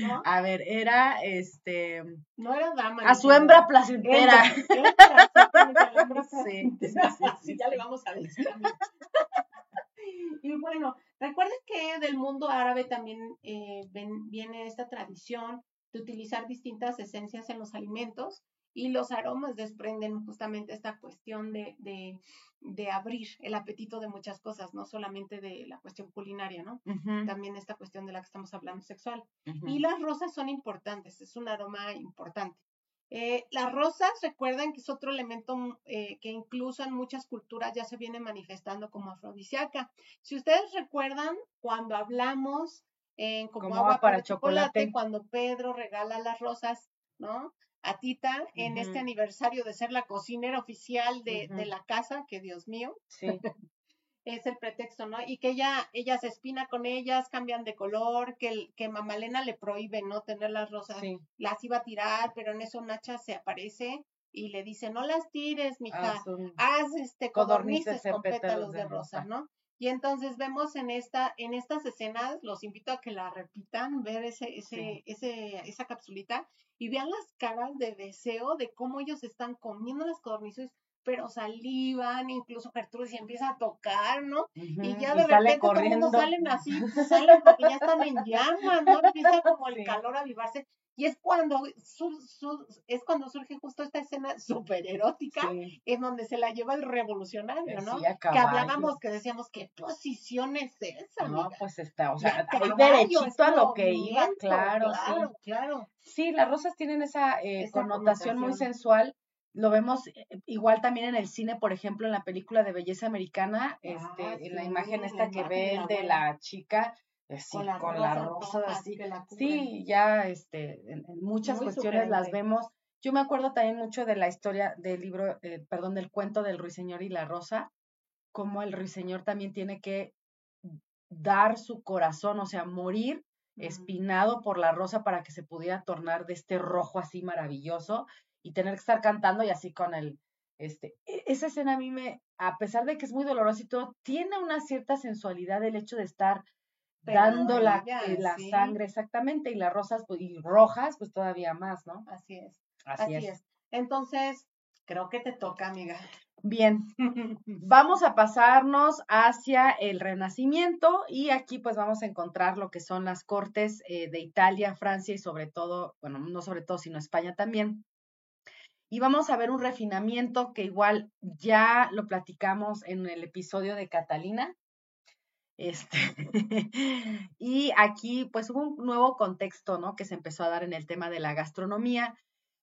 ¿no? A ver, era este. No era dama. A su hembra placentera. sí, sí, sí, ya le vamos a decir. y bueno, recuerden que del mundo árabe también eh, viene esta tradición de utilizar distintas esencias en los alimentos y los aromas desprenden justamente esta cuestión de, de, abrir el apetito de muchas cosas, no solamente de la cuestión culinaria, ¿no? También esta cuestión de la que estamos hablando sexual. Y las rosas son importantes, es un aroma importante. Eh, las rosas, recuerdan que es otro elemento eh, que incluso en muchas culturas ya se viene manifestando como afrodisíaca. Si ustedes recuerdan, cuando hablamos en como, agua, para, chocolate, cuando Pedro regala las rosas, ¿no? A Tita en este aniversario de ser la cocinera oficial de, la casa, que Dios mío. Sí. es el pretexto, ¿no? Y que ella, ella se espina con ellas, cambian de color, que, el, que Mamalena le prohíbe, ¿no? Tener las rosas, las iba a tirar, pero en eso Nacha se aparece y le dice, no las tires, mija, haz, este codornices con pétalos de rosa, ¿no? Y entonces vemos en esta, en estas escenas, los invito a que la repitan, ver ese, ese, ese, esa capsulita y vean las caras de deseo de cómo ellos están comiendo las codornices, pero salivan, incluso Gertrudis empieza a tocar, ¿no? y ya de repente corriendo. salen así, salen porque ya están en llamas, ¿no? Empieza como el calor a avivarse. Y es cuando, es cuando surge justo esta escena súper erótica, en donde se la lleva el revolucionario, ¿no? que hablábamos, que decíamos, ¿qué posición es esa? No, pues está, o sea, derechito a lo que iba, claro, claro, sí. claro. Sí, las rosas tienen esa, eh, connotación, muy sensual. Lo vemos eh, igual también en el cine, por ejemplo, en la película de Belleza Americana, este, ah, en la imagen esta que ve de la chica, con la, rosa, así. sí, ya este, en, muchas cuestiones las vemos. Yo me acuerdo también mucho de la historia del libro, eh, perdón, del cuento del ruiseñor y la rosa, como el ruiseñor también tiene que dar su corazón, o sea, morir espinado por la rosa para que se pudiera tornar de este rojo así maravilloso y tener que estar cantando y así con el, este, e, esa escena a mí me, a pesar de que es muy doloroso y todo, tiene una cierta sensualidad el hecho de estar dando la, eh, la sangre exactamente y las rosas pues, y rojas pues todavía más, ¿no? Así es. Así, es. Entonces, creo que te toca, amiga. Bien, vamos a pasarnos hacia el Renacimiento y aquí pues vamos a encontrar lo que son las cortes eh, de Italia, Francia y sobre todo, bueno, no sobre todo, sino España también. Y vamos a ver un refinamiento que igual ya lo platicamos en el episodio de Catalina, este, y aquí pues hubo un nuevo contexto, ¿no? Que se empezó a dar en el tema de la gastronomía,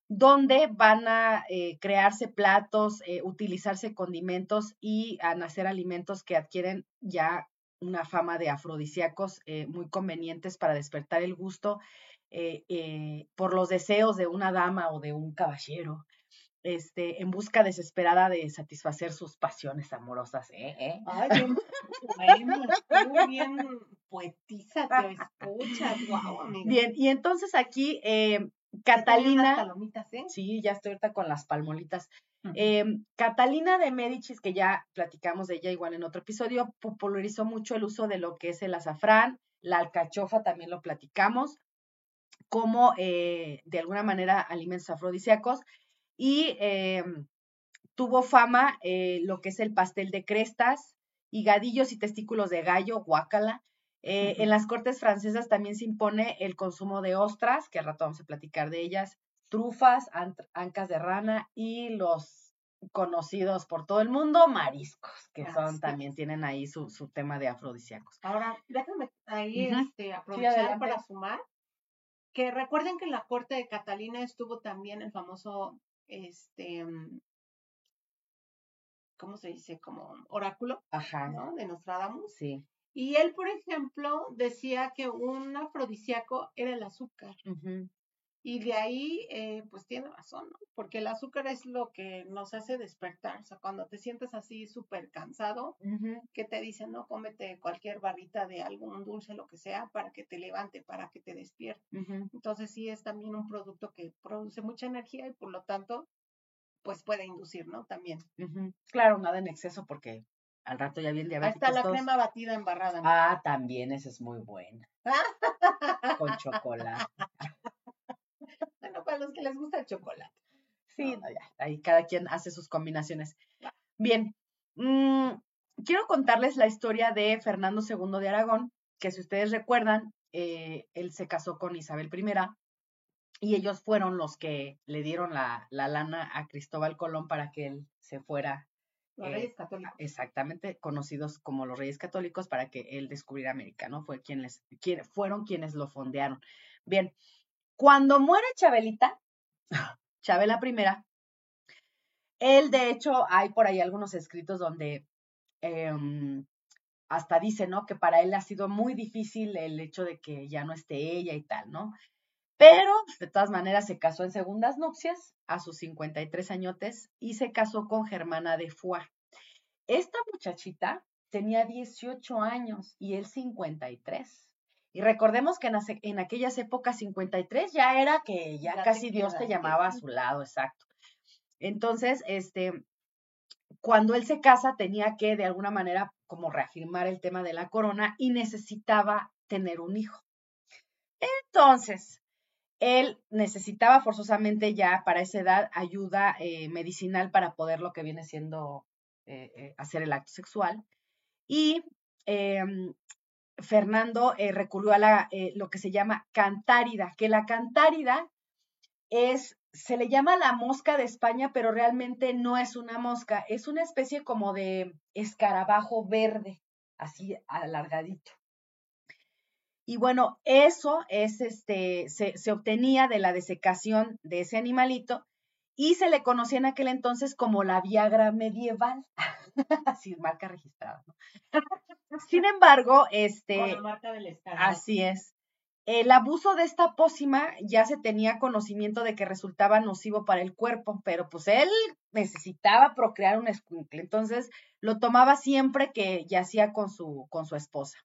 donde van a eh, crearse platos, eh, utilizarse condimentos y a nacer alimentos que adquieren ya una fama de afrodisíacos eh, muy convenientes para despertar el gusto por los deseos de una dama o de un caballero este, en busca desesperada de satisfacer sus pasiones amorosas. ¿eh? ¿Eh? Ay, bien, bueno, bien poetiza, te escuchas, wow, amiga. Bien, y entonces aquí eh, Catalina. Palomitas, ¿eh? Sí, ya estoy ahorita con las palmolitas. Eh, Catalina de Medicis, que ya platicamos de ella igual en otro episodio, popularizó mucho el uso de lo que es el azafrán, la alcachofa también lo platicamos, como eh, de alguna manera alimentos afrodisíacos y em, tuvo fama eh, lo que es el pastel de crestas, higadillos y testículos de gallo, guácala. Eh, en las cortes francesas también se impone el consumo de ostras, que al rato vamos a platicar de ellas, trufas, ancas de rana y los conocidos por todo el mundo, mariscos, que son también tienen ahí su, su tema de afrodisíacos. Ahora, déjame ahí este, aprovechar para sumar que recuerden que en la corte de Catalina estuvo también el famoso este, mm, ¿cómo se dice? Como oráculo, Ajá. ¿no? De Nostradamus. Sí. Y él, por ejemplo, decía que un afrodisíaco era el azúcar. Y de ahí, eh, pues tiene razón, ¿no? Porque el azúcar es lo que nos hace despertar. O sea, cuando te sientes así súper cansado, que te dicen, no, cómete cualquier barrita de algún dulce, lo que sea, para que te levante, para que te despierte. Entonces, sí es también un producto que produce mucha energía y por lo tanto, pues puede inducir, ¿no? También. Claro, nada en exceso porque al rato ya bien diabéticos. Hasta la crema batida embarrada. Ah, también, esa es muy buena. Con chocolate para los que les gusta el chocolate. Sí, ahí cada quien hace sus combinaciones. Bien, mm, quiero contarles la historia de Fernando II de Aragón, que si ustedes recuerdan, eh, él se casó con Isabel I y ellos fueron los que le dieron la, lana a Cristóbal Colón para que él se fuera. Los Reyes eh, Católicos. Exactamente, conocidos como los Reyes Católicos, para que él descubriera América, ¿no? Fue quienes, fueron quienes lo fondearon. Bien, cuando muere Chabelita, Chabela primera, él de hecho hay por ahí algunos escritos donde em, hasta dice, ¿no? Que para él ha sido muy difícil el hecho de que ya no esté ella y tal, ¿no? Pero, de todas maneras, se casó en segundas nupcias a sus 53 añotes y se casó con Germana de Foix. Esta muchachita tenía 18 años y él 53. Y recordemos que en, aquellas épocas 53 ya era que ya, casi Dios te llamaba a su lado, exacto. Entonces, este, cuando él se casa tenía que de alguna manera como reafirmar el tema de la corona y necesitaba tener un hijo. Entonces, él necesitaba forzosamente ya para esa edad ayuda eh, medicinal para poder lo que viene siendo eh, eh, hacer el acto sexual. Y em, Fernando recurrió a la, lo que se llama cantárida, que la cantárida es, se le llama la mosca de España, pero realmente no es una mosca, es una especie como de escarabajo verde, así alargadito. Y bueno, eso es este, se, se, obtenía de la desecación de ese animalito y se le conocía en aquel entonces como la Viagra medieval. así, marca registrada. ¿no? Sin embargo, este. Con la marca del Así es. El abuso de esta pócima ya se tenía conocimiento de que resultaba nocivo para el cuerpo, pero pues él necesitaba procrear un escuincle, entonces lo tomaba siempre que yacía con su, con su esposa.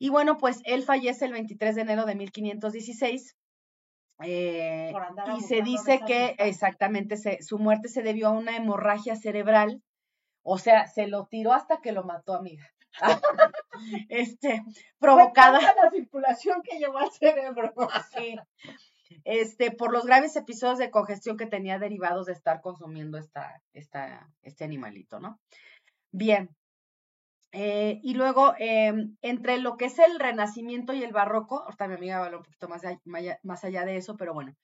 Y bueno, pues él fallece el 23 de enero de 1516. Eh, y se dice que exactamente su muerte se debió a una hemorragia cerebral, o sea, se lo tiró hasta que lo mató, amiga. este, provocada. la circulación que llevó al cerebro. sí. Este, por los graves episodios de congestión que tenía derivados de estar consumiendo esta, esta, este animalito, ¿no? Bien, eh, y luego, em, entre lo que es el renacimiento y el barroco, ahorita mi amiga va a hablar un poquito más, más allá de eso, pero bueno,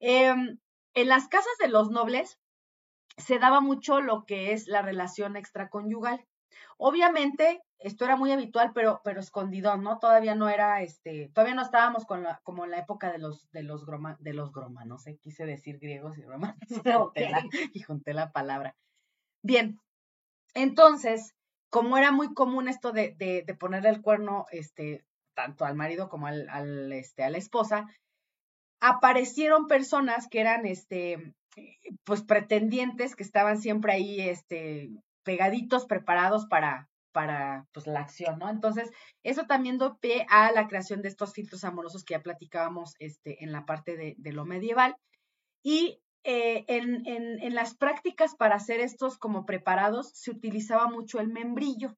em, en las casas de los nobles se daba mucho lo que es la relación extraconyugal. Obviamente, esto era muy habitual, pero, pero escondido, ¿no? Todavía no era, este, todavía no estábamos con la, como en la época de los, de los groma, de los groma, no sé, quise decir griegos y romanos, y junté la palabra. Bien, entonces, como era muy común esto de, de, ponerle el cuerno, este, tanto al marido como al, este, a la esposa, aparecieron personas que eran, este, pues pretendientes, que estaban siempre ahí, este, pegaditos, preparados para, para pues, la acción, ¿no? Entonces, eso también dio pie a la creación de estos filtros amorosos que ya platicábamos este, en la parte de, de lo medieval. Y eh, en, en, en, las prácticas para hacer estos como preparados se utilizaba mucho el membrillo.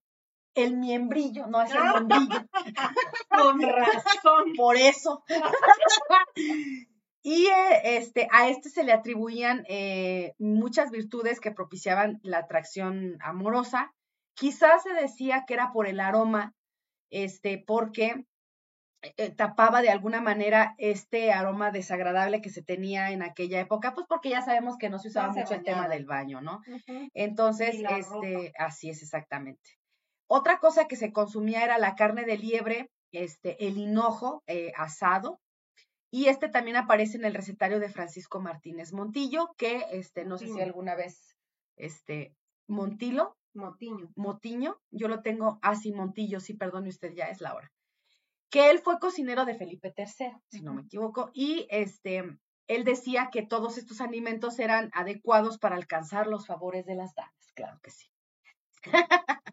El miembrillo, no es el membrillo. Con razón. Por eso. y eh, este, a este se le atribuían eh, muchas virtudes que propiciaban la atracción amorosa. Quizás se decía que era por el aroma, este, porque eh, tapaba de alguna manera este aroma desagradable que se tenía en aquella época, pues porque ya sabemos que no se usaba mucho el tema del baño, ¿no? Entonces, este, así es exactamente. Otra cosa que se consumía era la carne de liebre, este, el hinojo eh, asado, y este también aparece en el recetario de Francisco Martínez Montillo, que este, no sé si alguna vez, este, Montilo. Motiño. Motiño, yo lo tengo así, Montillo, sí, perdone usted, ya es la hora que él fue cocinero de Felipe III, si no me equivoco, y este, él decía que todos estos alimentos eran adecuados para alcanzar los favores de las damas, claro que sí.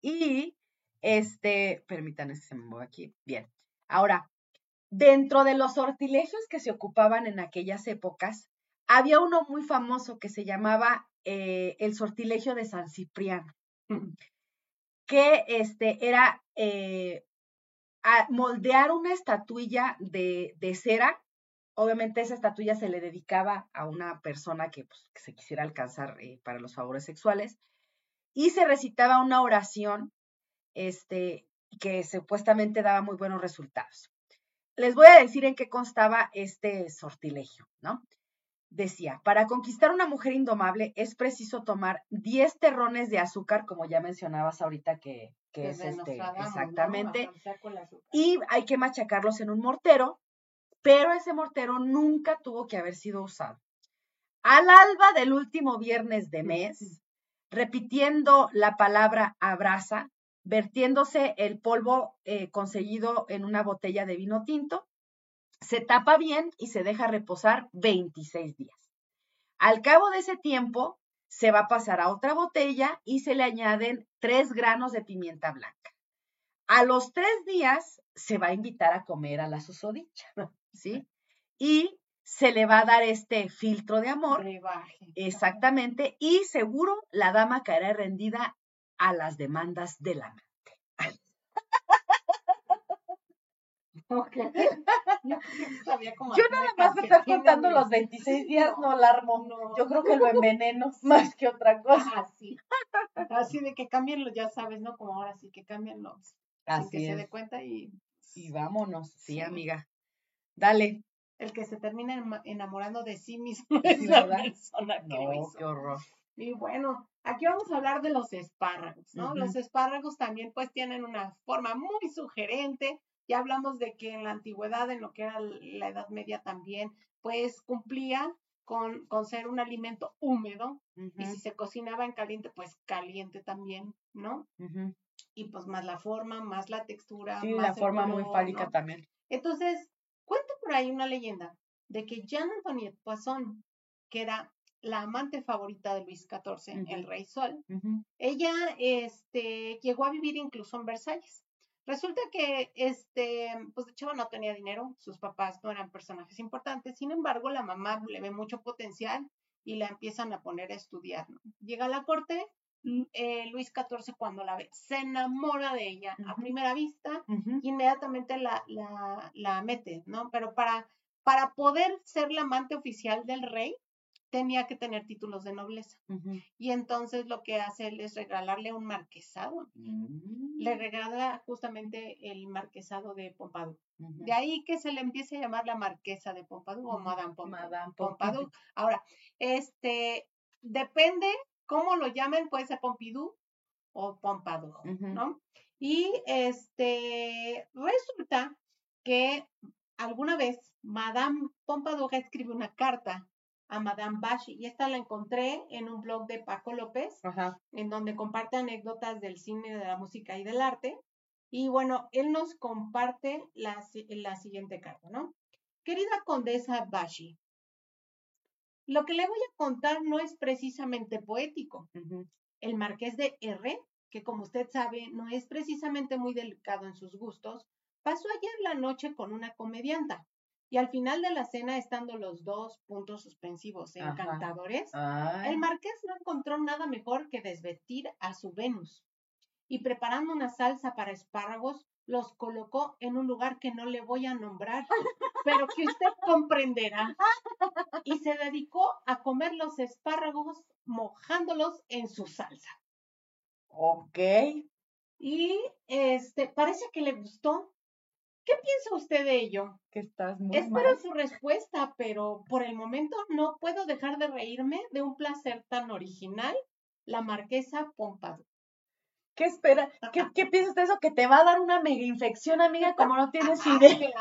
y, este, permítanme se me mueve aquí, bien. Ahora, dentro de los sortilegios que se ocupaban en aquellas épocas, había uno muy famoso que se llamaba eh, el sortilegio de San Cipriano, que este, era eh, moldear una estatuilla de, de, cera. Obviamente esa estatuilla se le dedicaba a una persona que, pues, se quisiera alcanzar eh, para los favores sexuales y se recitaba una oración este, que supuestamente daba muy buenos resultados. Les voy a decir en qué constaba este sortilegio, ¿no? Decía, para conquistar una mujer indomable es preciso tomar 10 terrones de azúcar, como ya mencionabas ahorita que, que es este, exactamente, y hay que machacarlos en un mortero, pero ese mortero nunca tuvo que haber sido usado. Al alba del último viernes de mes, repitiendo la palabra abraza, vertiéndose el polvo eh, conseguido en una botella de vino tinto, se tapa bien y se deja reposar 26 días. Al cabo de ese tiempo, se va a pasar a otra botella y se le añaden tres granos de pimienta blanca. A los tres días se va a invitar a comer a la susodicha, ¿sí? Y se le va a dar este filtro de amor. Exactamente. Y seguro la dama caerá rendida a las demandas del amante. Yo nada más de estar contando los 26 días no la armo. Yo creo que lo enveneno más que otra cosa. Así. Así de que cámbienlo, ya sabes, ¿no? Como ahora sí que cámbienlo. Así que se dé cuenta y. Y vámonos. Sí, amiga. Dale. El que se termina enamorando de sí mismo es la persona que no, qué horror. Y bueno, aquí vamos a hablar de los espárragos, ¿no? Los espárragos también pues tienen una forma muy sugerente, ya hablamos de que en la antigüedad, en lo que era la Edad Media también, pues cumplía con, con ser un alimento húmedo y si se cocinaba en caliente, pues caliente también, ¿no? Y pues más la forma, más la textura. Sí, la forma muy fálica también. Entonces, cuento por ahí una leyenda de que Jean Antoniette Poisson, que era la amante favorita de Luis XIV, el rey Sol, ella este, llegó a vivir incluso en Versalles. Resulta que, este, pues de hecho no tenía dinero, sus papás no eran personajes importantes, sin embargo, la mamá le ve mucho potencial y la empiezan a poner a estudiar. Llega a la corte, mm, eh, Luis XIV cuando la ve, se enamora de ella a primera vista, inmediatamente la, la, la, mete, ¿no? Pero para, para poder ser la amante oficial del rey, tenía que tener títulos de nobleza. Y entonces lo que hace él es regalarle un marquesado. Le mm. regala justamente el marquesado de Pompadour. De ahí que se le empiece a llamar la marquesa de Pompadour o Madame, Pompadour. Ahora, este, depende cómo lo llamen, puede ser Pompidou o Pompadour, ¿no? Y este, resulta que alguna vez Madame Pompadour escribe una carta a Madame Bashi. Y esta la encontré en un blog de Paco López, en donde comparte anécdotas del cine, de la música y del arte. Y bueno, él nos comparte la, la siguiente carta, ¿no? Querida condesa Bashi, lo que le voy a contar no es precisamente poético. El marqués de R, que como usted sabe no es precisamente muy delicado en sus gustos, pasó ayer la noche con una comedianta. Y al final de la cena, estando los dos puntos suspensivos encantadores, el marqués no encontró nada mejor que desvestir a su Venus. Y preparando una salsa para espárragos, los colocó en un lugar que no le voy a nombrar, pero que usted comprenderá. Y se dedicó a comer los espárragos mojándolos en su salsa. Ok. Y este, parece que le gustó, ¿Qué piensa usted de ello? Que estás muy Espero su respuesta, pero por el momento no puedo dejar de reírme de un placer tan original, la marquesa Pompadour. ¿Qué espera? ¿Qué, ¿Qué piensas de eso? Que te va a dar una mega infección, amiga, como no tienes idea.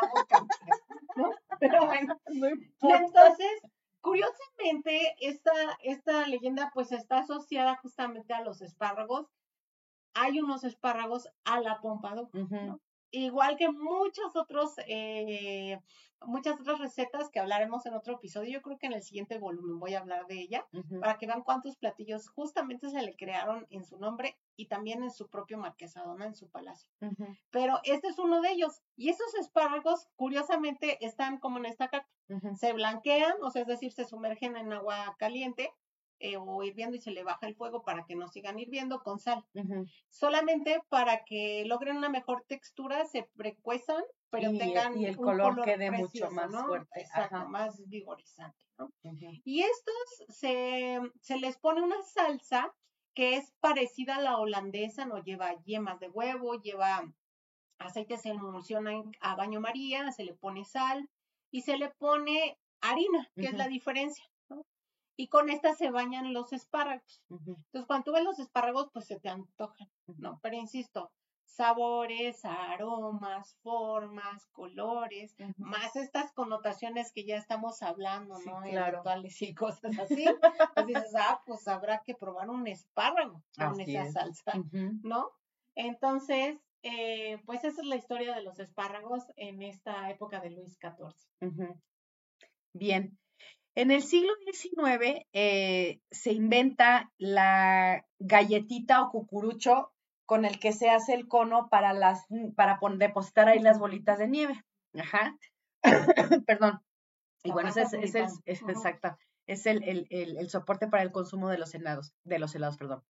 Pero bueno, entonces, curiosamente, esta, esta leyenda pues está asociada justamente a los espárragos. Hay unos espárragos a la Pompadour, ¿no? Igual que muchos otros, eh, muchas otras recetas que hablaremos en otro episodio. Yo creo que en el siguiente volumen voy a hablar de ella para que vean cuántos platillos justamente se le crearon en su nombre y también en su propio marquesado, en su palacio. Pero este es uno de ellos. Y esos espárragos, curiosamente, están como en esta carta. Se blanquean, o sea, es decir, se sumergen en agua caliente eh, o hirviendo y se le baja el fuego para que no sigan hirviendo con sal. Solamente para que logren una mejor textura, se precuezan, pero tengan y el color, quede mucho más fuerte. Exacto, más vigorizante. ¿no? Y estos se, se les pone una salsa que es parecida a la holandesa, no lleva yemas de huevo, lleva aceite, se emulsiona a baño María, se le pone sal y se le pone harina, que es la diferencia y con esta se bañan los espárragos. Entonces, cuando tú ves los espárragos, pues se te antojan, ¿no? Pero insisto, sabores, aromas, formas, colores, más estas connotaciones que ya estamos hablando, ¿no? Claro. Rituales y cosas así. pues dices, ah, pues habrá que probar un espárrago con esa salsa, ¿no? Entonces, eh, pues esa es la historia de los espárragos en esta época de Luis XIV. Bien, en el siglo XIX eh, se inventa la galletita o cucurucho con el que se hace el cono para las para depositar ahí las bolitas de nieve. Ajá. Perdón. Y bueno, ese es, es, es, exacto, es el, el, el, soporte para el consumo de los helados, de los helados, perdón.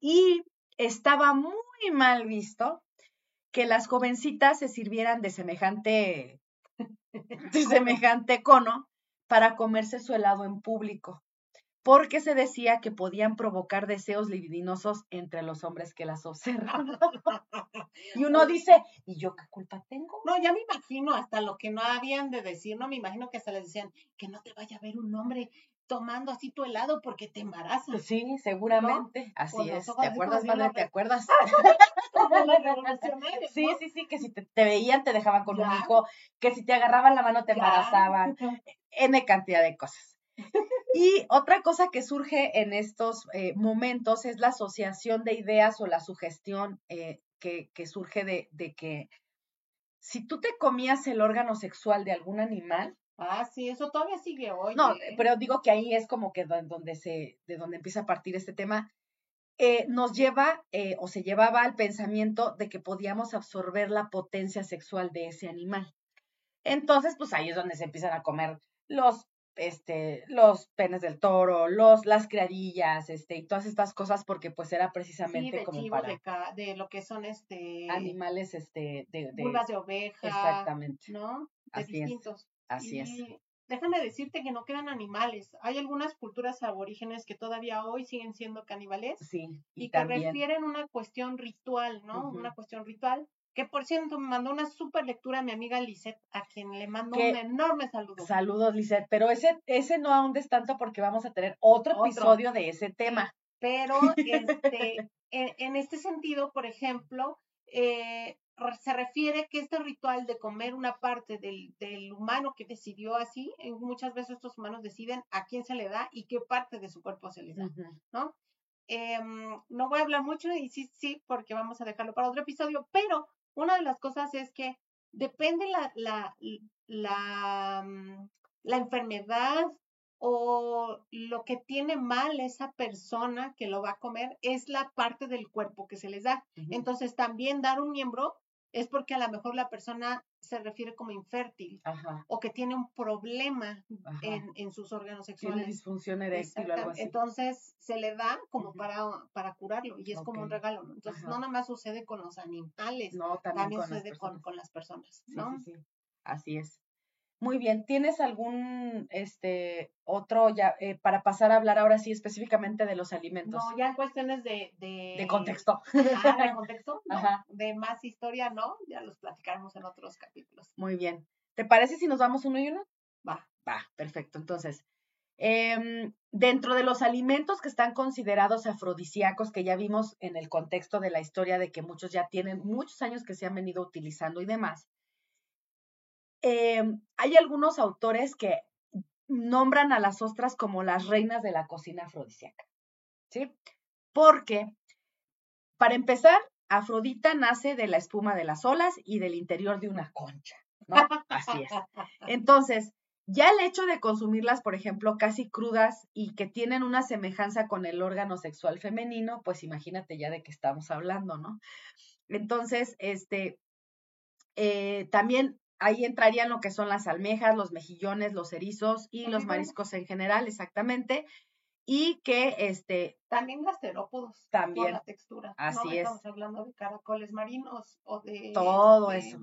Y estaba muy mal visto que las jovencitas se sirvieran de semejante, de semejante cono para comerse su helado en público, porque se decía que podían provocar deseos libidinosos entre los hombres que las observan. y uno dice, ¿y yo qué culpa tengo? No, ya me imagino hasta lo que no habían de decir, no me imagino que hasta les decían que no te vaya a ver un hombre tomando así tu helado porque te embarazas. Sí, seguramente. Así es. ¿Te acuerdas, madre? ¿Te acuerdas? sí, sí, sí, que si te, veían te dejaban con un hijo, que si te agarraban la mano te embarazaban, N cantidad de cosas. Y otra cosa que surge en estos eh, momentos es la asociación de ideas o la sugestión eh, que, que, surge de, de que si tú te comías el órgano sexual de algún animal, Ah, sí, eso todavía sigue hoy. No, pero digo que ahí es como que donde se, de donde empieza a partir este tema, eh, nos lleva eh, o se llevaba al pensamiento de que podíamos absorber la potencia sexual de ese animal. Entonces, pues ahí es donde se empiezan a comer los, este, los penes del toro, los, las criadillas, este, y todas estas cosas, porque pues era precisamente como para de, de, lo que son este animales, este, de, de de oveja, exactamente, ¿no? De distintos. Así es. Déjame decirte que no quedan animales. Hay algunas culturas aborígenes que todavía hoy siguen siendo caníbales. Sí. Y, que refieren una cuestión ritual, ¿no? Una cuestión ritual. Que por cierto me mandó una súper lectura a mi amiga Lisette, a quien le mando un enorme saludo. Saludos, Lisette. Pero ese, ese no ahondes tanto porque vamos a tener otro, episodio de ese tema. Pero este, en, en, este sentido, por ejemplo, eh, se refiere que este ritual de comer una parte del, del, humano que decidió así, muchas veces estos humanos deciden a quién se le da y qué parte de su cuerpo se les da, ¿no? Em, no voy a hablar mucho y sí, sí, porque vamos a dejarlo para otro episodio, pero una de las cosas es que depende la, la, la, mm, la enfermedad o lo que tiene mal esa persona que lo va a comer es la parte del cuerpo que se les da. Entonces, también dar un miembro es porque a lo mejor la persona se refiere como infértil o que tiene un problema en, en, sus órganos sexuales. Tiene disfunción eréctil o algo así. Entonces se le da como para, para curarlo y es como un regalo. Entonces no nada más sucede con los animales, también, sucede con, con, las personas. ¿no? Sí, sí, Así es. Muy bien, ¿tienes algún este otro ya eh, para pasar a hablar ahora sí específicamente de los alimentos? No, ya en cuestiones de de, de contexto. Ah, de contexto, Ajá. de más historia, no, ya los platicaremos en otros capítulos. Muy bien. ¿Te parece si nos vamos uno y uno? Va. Va, perfecto. Entonces, eh, dentro de los alimentos que están considerados afrodisíacos, que ya vimos en el contexto de la historia de que muchos ya tienen muchos años que se han venido utilizando y demás, Em, hay algunos autores que nombran a las ostras como las reinas de la cocina afrodisíaca, ¿sí? Porque, para empezar, Afrodita nace de la espuma de las olas y del interior de una concha, ¿no? Así es. Entonces, ya el hecho de consumirlas, por ejemplo, casi crudas y que tienen una semejanza con el órgano sexual femenino, pues imagínate ya de qué estamos hablando, ¿no? Entonces, este, eh, también ahí entrarían lo que son las almejas, los mejillones, los erizos y los mariscos en general, exactamente. Y que este. También gasterópodos. También. la textura. Así es. Estamos hablando de caracoles marinos o de. Todo eso.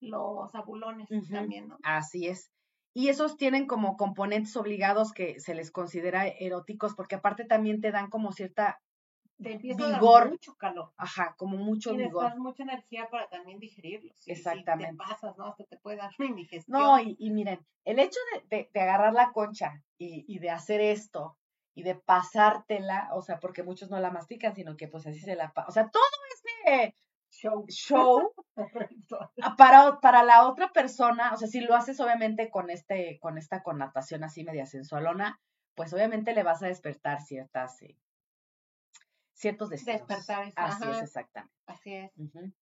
Los abulones también, ¿no? Así es. Y esos tienen como componentes obligados que se les considera eróticos, porque aparte también te dan como cierta te empieza vigor. a dar mucho calor. Ajá, como mucho y vigor. mucha energía para también digerirlo. Exactamente. Si te pasas, ¿no? Hasta te puede dar una indigestión. No, y, miren, el hecho de, de, agarrar la concha y, y, de hacer esto y de pasártela, o sea, porque muchos no la mastican, sino que pues así se la... O sea, todo ese show, show para, para la otra persona, o sea, si lo haces obviamente con, este, con esta connotación así media sensualona, pues obviamente le vas a despertar ciertas... Eh, ciertos deseos. Despertar. Así es, exactamente. Así es,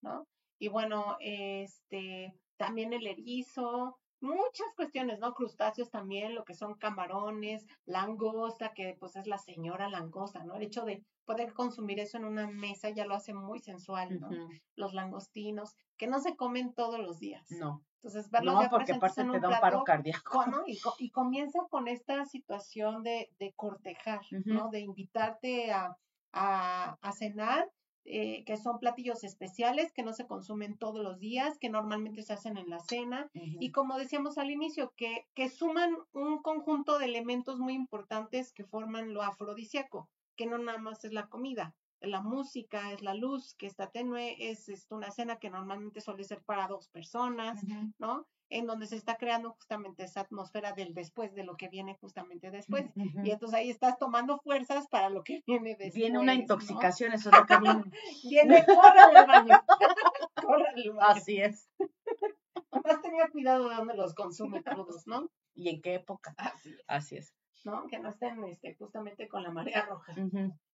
¿no? Y bueno, este, también el erizo, muchas cuestiones, ¿no? Crustáceos también, lo que son camarones, langosta, que pues es la señora langosta, ¿no? El hecho de poder consumir eso en una mesa ya lo hace muy sensual, ¿no? Los langostinos, que no se comen todos los días. No. Entonces, verlos no, porque aparte te da un paro cardíaco. ¿no? Y, y, comienza con esta situación de, de cortejar, ¿no? De invitarte a, a, cenar eh, que son platillos especiales que no se consumen todos los días, que normalmente se hacen en la cena. Y como decíamos al inicio, que, que suman un conjunto de elementos muy importantes que forman lo afrodisíaco, que no nada más es la comida, la música, es la luz que está tenue, es, es una cena que normalmente suele ser para dos personas, ¿no? En donde se está creando justamente esa atmósfera del después, de lo que viene justamente después. Y entonces ahí estás tomando fuerzas para lo que viene después. Viene una intoxicación, eso es lo que viene. viene, corre al baño. al baño. Así es. Además tenía cuidado de dónde los consume crudos, ¿no? Y en qué época. Así es. Así es. ¿no? Que no estén este, justamente con la marea roja.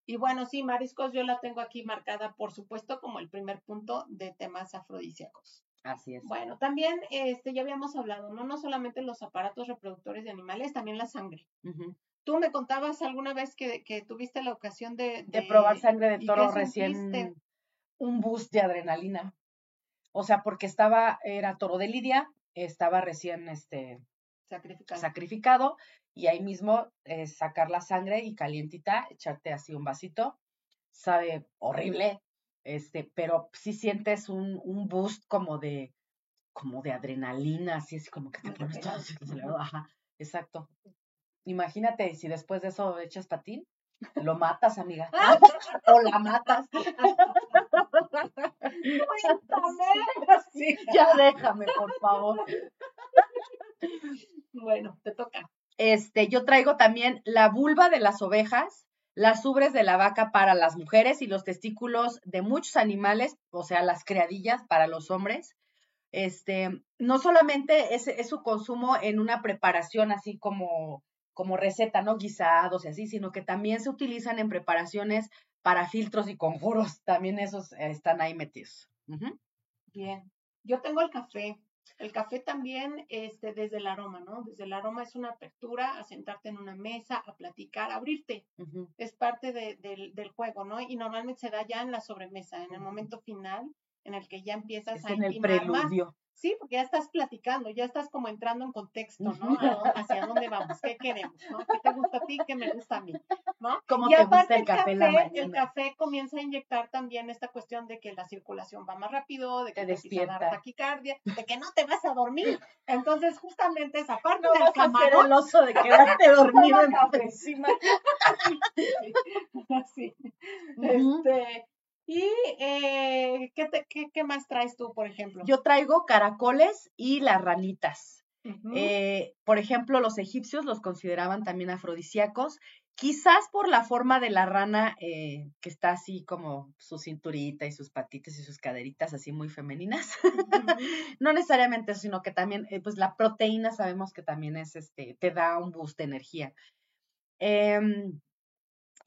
Y bueno, sí, mariscos yo la tengo aquí marcada, por supuesto, como el primer punto de temas afrodisíacos. Así es. Bueno, también este, ya habíamos hablado, ¿no? No solamente los aparatos reproductores de animales, también la sangre. Tú me contabas alguna vez que, que tuviste la ocasión de, de, probar sangre de toro recién, un boost de adrenalina. O sea, porque estaba, era toro de Lidia, estaba recién este, sacrificado. sacrificado y ahí mismo eh, sacar la sangre y calientita, echarte así un vasito. Sabe horrible, este, pero sí sientes un, un boost como de, como de adrenalina, así es como que te pones todo Ajá, exacto. Imagínate si después de eso echas patín, lo matas, amiga. o la matas. ya déjame, por favor. Bueno, te toca. Este, yo traigo también la vulva de las ovejas, las ubres de la vaca para las mujeres y los testículos de muchos animales, o sea, las criadillas para los hombres. Este, no solamente es, su consumo en una preparación así como, como receta, ¿no? Guisados y así, sino que también se utilizan en preparaciones para filtros y conjuros. También esos están ahí metidos. Bien. Yo tengo el café. El café también, este, desde el aroma, ¿no? Desde el aroma es una apertura a sentarte en una mesa, a platicar, a abrirte. Es parte del juego, ¿no? Y normalmente se da ya en la sobremesa, en el momento final, en el que ya empiezas a en el preludio. Sí, porque ya estás platicando, ya estás como entrando en contexto, ¿no? Hacia dónde vamos, qué queremos, ¿no? ¿Qué te gusta a ti, qué me gusta a mí, ¿no? ¿Cómo te gusta el café, la mañana? El café comienza a inyectar también esta cuestión de que la circulación va más rápido, de que te, te empieza a dar taquicardia, de que no te vas a dormir. Entonces, justamente esa parte no del vas camarón. A ser de quedarte dormido en café encima. Así. Este, ¿Y eh, ¿qué, qué, más traes tú, por ejemplo? Yo traigo caracoles y las ranitas. Eh, por ejemplo, los egipcios los consideraban también afrodisíacos, quizás por la forma de la rana eh, que está así como su cinturita y sus patitas y sus caderitas así muy femeninas. no necesariamente eso, sino que también, pues la proteína sabemos que también es, este, te da un boost de energía. Em,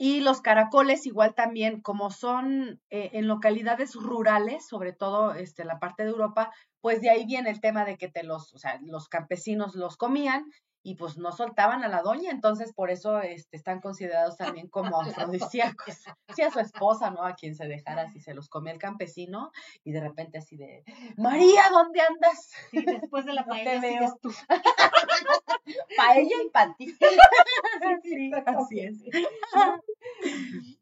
y los caracoles igual también, como son eh, en localidades rurales, sobre todo este, la parte de Europa, pues de ahí viene el tema de que te los, o sea, los campesinos los comían y pues no soltaban a la doña, entonces por eso este, están considerados también como afrodisíacos. Sí, a su esposa, ¿no? A quien se dejara si se los comía el campesino y de repente así de, María, ¿dónde andas? Sí, después de la paella te veo. tú. paella y para Sí, sí, así es.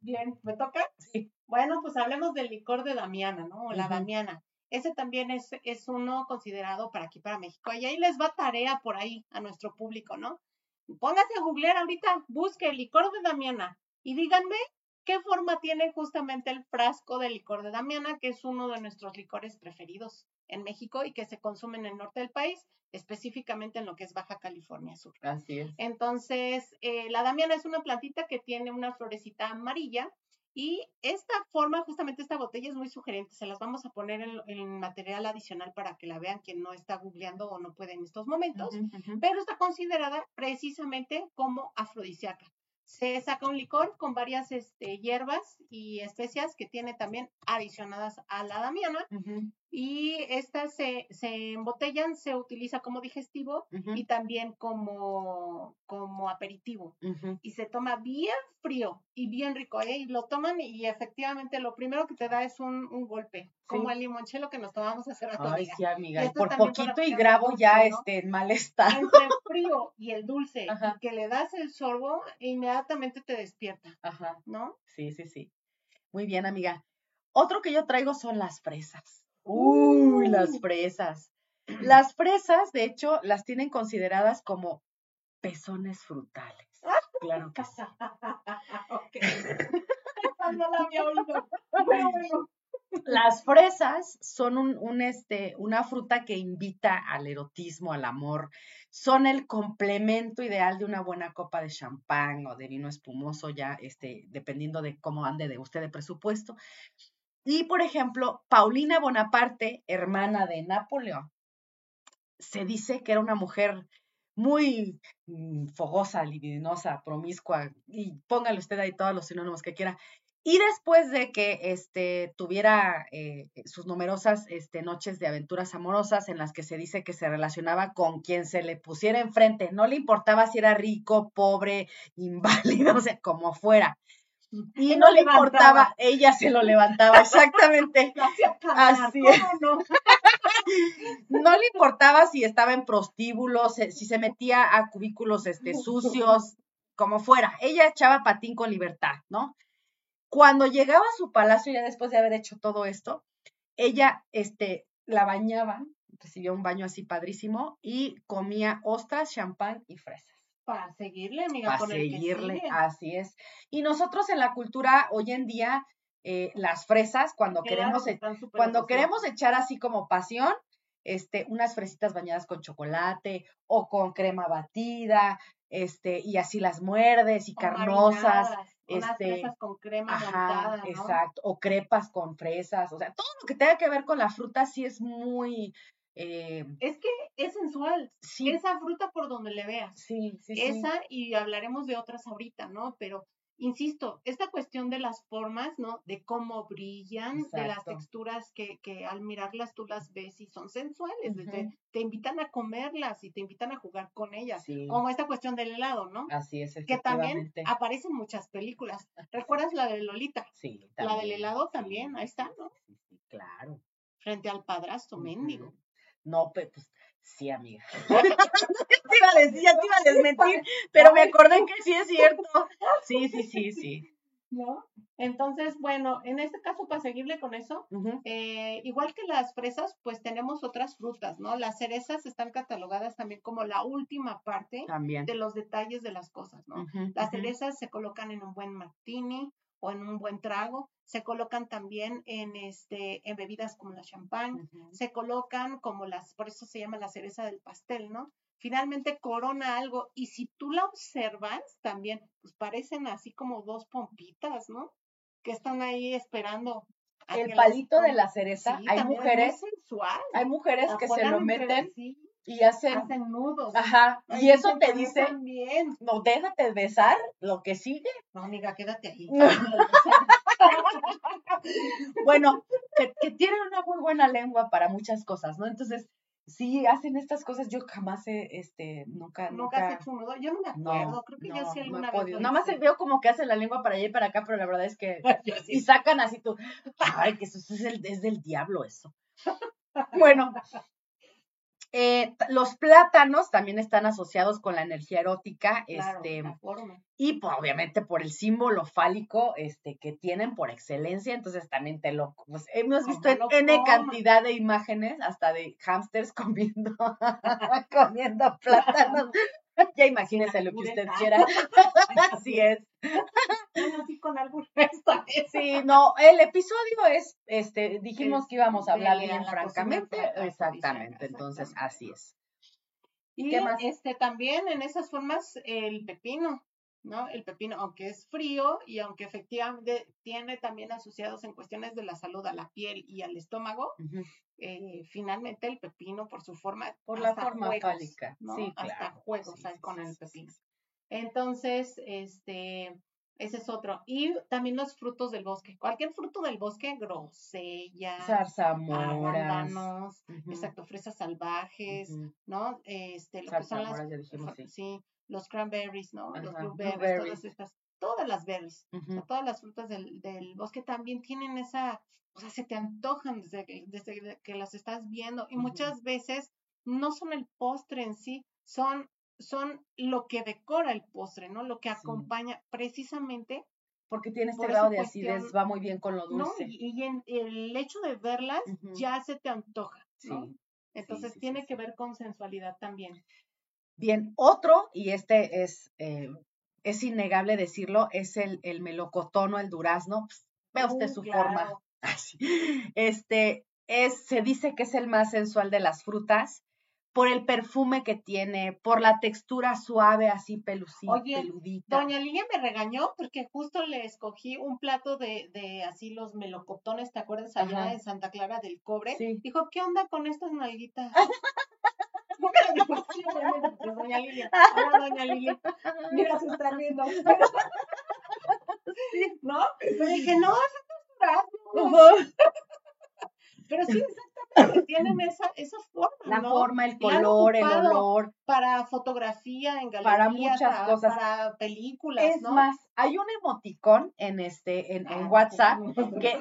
Bien, ¿me toca? Sí. Bueno, pues hablemos del licor de Damiana, ¿no? O la Damiana. Ese también es, es uno considerado para aquí, para México. Y ahí les va tarea por ahí a nuestro público, ¿no? Póngase a googlear ahorita, busque el licor de Damiana y díganme qué forma tiene justamente el frasco de licor de Damiana, que es uno de nuestros licores preferidos en México y que se consume en el norte del país, específicamente en lo que es Baja California Sur. Así es. Entonces, eh, la Damiana es una plantita que tiene una florecita amarilla y esta forma, justamente esta botella es muy sugerente, se las vamos a poner en, material adicional para que la vean quien no está googleando o no puede en estos momentos, pero está considerada precisamente como afrodisíaca. Se saca un licor con varias este, hierbas y especias que tiene también adicionadas a la damiana y estas se, se, embotellan, se utiliza como digestivo y también como, como aperitivo. Y se toma bien frío y bien rico, ¿eh? Y lo toman y efectivamente lo primero que te da es un, un golpe, como el limonchelo que nos tomamos hace rato. Ay, sí, amiga, y, por poquito y grabo ya este mal estado. Entre el frío y el dulce, y que le das el sorbo, inmediatamente te despierta, Ajá. ¿no? Sí, sí, sí. Muy bien, amiga. Otro que yo traigo son las fresas. Uy, las Uh. fresas. Las fresas, de hecho, las tienen consideradas como pezones frutales. Claro que sí. no la había oído. Bueno, bueno. Las fresas son un, un, este, una fruta que invita al erotismo, al amor. Son el complemento ideal de una buena copa de champán o de vino espumoso, ya este, dependiendo de cómo ande de usted de presupuesto. Y, por ejemplo, Paulina Bonaparte, hermana de Napoleón, se dice que era una mujer muy mm, fogosa, libidinosa, promiscua, y póngale usted ahí todos los sinónimos que quiera. Y después de que este, tuviera eh, sus numerosas este, noches de aventuras amorosas en las que se dice que se relacionaba con quien se le pusiera enfrente, no le importaba si era rico, pobre, inválido, o sea, como fuera. Y no le importaba, ella se lo levantaba, exactamente. Así ¿cómo es. no? No le importaba si estaba en prostíbulos, eh, si se metía a cubículos este, sucios, como fuera. Ella echaba patín con libertad, ¿no? Cuando llegaba a su palacio, ya después de haber hecho todo esto, ella este, la bañaba, recibió un baño así padrísimo y comía ostras, champán y fresas. Para seguirle, amiga, Para seguirle, así es. Y nosotros en la cultura hoy en día, eh, las fresas, cuando queremos que e- cuando queremos echar así como pasión, este, unas fresitas bañadas con chocolate o con crema batida, este, y así las muerdes y O carnosas, unas este, fresas con crema ajá, montada, ¿no? exacto, o crepas con fresas, o sea, todo lo que tenga que ver con la fruta sí es muy, eh, Es que es sensual. sí, Esa fruta por donde le veas. sí, sí, sí, Esa y hablaremos de otras ahorita, ¿no? Pero insisto, esta cuestión de las formas, ¿no? De cómo brillan, de las texturas que, que al mirarlas tú las ves y son sensuales, te, te invitan a comerlas y te invitan a jugar con ellas, sí, como esta cuestión del helado, ¿no? así es, que también aparece en muchas películas. ¿Recuerdas la de Lolita? Sí, La del helado también, ahí está, ¿no? Sí, sí, claro. Frente al padrastro, mendigo. No, pues sí, amiga. te iba a decir, ya te iba a desmentir, pero me acordé que sí es cierto. Sí, sí, sí, sí. ¿No? Entonces, bueno, en este caso, para seguirle con eso, eh, igual que las fresas, pues tenemos otras frutas, ¿no? Las cerezas están catalogadas también como la última parte También. de los detalles de las cosas, ¿no? Las cerezas se colocan en un buen martini o en un buen trago, se colocan también en, este, en bebidas como la champán, se colocan como las, por eso se llama la cereza del pastel, ¿no? Finalmente corona algo y si tú la observas también, pues parecen así como dos pompitas, ¿no? Que están ahí esperando. El las palito de la cereza, Sí, hay mujeres, sensual. hay mujeres que se lo meten sí, y hacen, hacen nudos. ajá, Ay, y eso te dice, no, déjate besar lo que sigue. No, amiga, quédate ahí. Bueno, que, que tienen una muy buena lengua para muchas cosas, ¿no? Entonces, sí hacen estas cosas, yo jamás he, este, nunca, Nunca has nunca. hecho un nudo. Yo no me No, acuerdo. Creo que yo no, sí no alguna vez. Nada más veo como que hacen la lengua para allá y para acá, pero la verdad es que sí. y sacan así tú, ay, que eso es, el- es del diablo eso. Bueno, eh, los plátanos también están asociados con la energía erótica, Claro, este, y pues, obviamente por el símbolo fálico este, que tienen por excelencia, entonces también te lo, pues, hemos ¿Cómo visto en N cantidad de imágenes, hasta de hámsters comiendo, comiendo plátanos. Ya imagínese lo que usted quiera. Así es. Bueno, sí, con esta. Sí, no, el episodio es, este, dijimos que íbamos a hablar la bien francamente, franca, exactamente, entonces así es. Y ¿Qué más? este también en esas formas el pepino, ¿no? El pepino, aunque es frío y aunque efectivamente tiene también asociados en cuestiones de la salud a la piel y al estómago, eh, finalmente el pepino por su forma, Por la forma juegos, fálica, ¿no? sí, Hasta claro, juegos sí, hay sí, con el pepino. Entonces, este, ese es otro. Y también los frutos del bosque. Cualquier fruto del bosque, grosella, Zarzamoras. arándanos, ujú, exacto, fresas salvajes. ¿no? Este, lo que son las, ya dijimos, sí. sí, los cranberries, ¿no? Los blueberries, todas estas, todas las berries, o sea, Ujú. todas las frutas del, del bosque también tienen esa, o sea, se te antojan desde que, desde que las estás viendo y muchas veces no son el postre en sí, son, son lo que decora el postre, ¿no? Lo que Sí. acompaña precisamente Porque tiene este Por grado de acidez, cuestión- va muy bien con lo ¿no? dulce. Y, y en el hecho de verlas ya se te antoja, ¿no? Sí. Entonces sí, sí, tiene sí. que ver con sensualidad también. Bien, otro, y este es, eh, es innegable decirlo, es el, el melocotón o el durazno. Pues, vea usted Uh, su claro. forma. Ay. Este, es, se dice que es el más sensual de las frutas por el perfume que tiene, por la textura suave, así pelucita, Oye, peludita. Doña Lilia me regañó porque justo le escogí un plato de, de así los melocotones, ¿te acuerdas? Allá Ajá. en Santa Clara del Cobre. Sí. Dijo, ¿qué onda con estas nalguitas? Nunca le dijo así, obviamente, porque es Doña Doña Lilia. Mira, se está riendo. ¿No? Pero dije, no, eso es durazno. Pero sí, exactamente, tienen esa, esa forma, La ¿no? forma, el color, el olor. Para fotografía en Para galerías, muchas para, cosas. para películas, Es ¿no? más, hay un emoticón en este, en, en Ah, WhatsApp que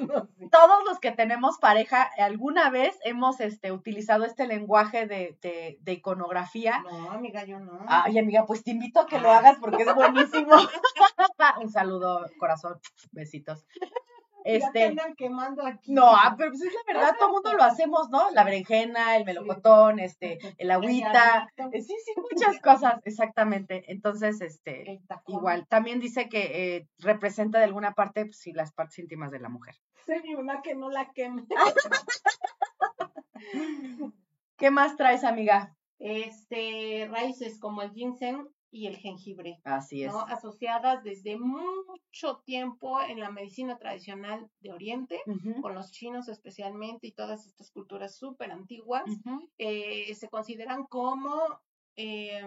todos los que tenemos pareja alguna vez hemos este, utilizado este lenguaje de, de, de iconografía. No, amiga, yo no. Ay, amiga, pues te invito a que lo Ah. hagas porque es buenísimo. Un saludo, corazón, besitos. Ya te Este, andan quemando aquí. no, ah, pero pues es la verdad, todo el mundo lo hacemos, ¿no? La berenjena, el melocotón, este, el agüita, eh, sí, sí, muchas cosas, exactamente. Entonces, este, igual, también dice que eh, representa de alguna parte, pues, sí, las partes íntimas de la mujer. Se vi una que no la queme. ¿Qué más traes, amiga? Este, raíces como el ginseng y el jengibre, Así es. ¿no? Asociadas desde mucho tiempo en la medicina tradicional de Oriente, con los chinos especialmente y todas estas culturas súper antiguas. eh, se consideran como eh,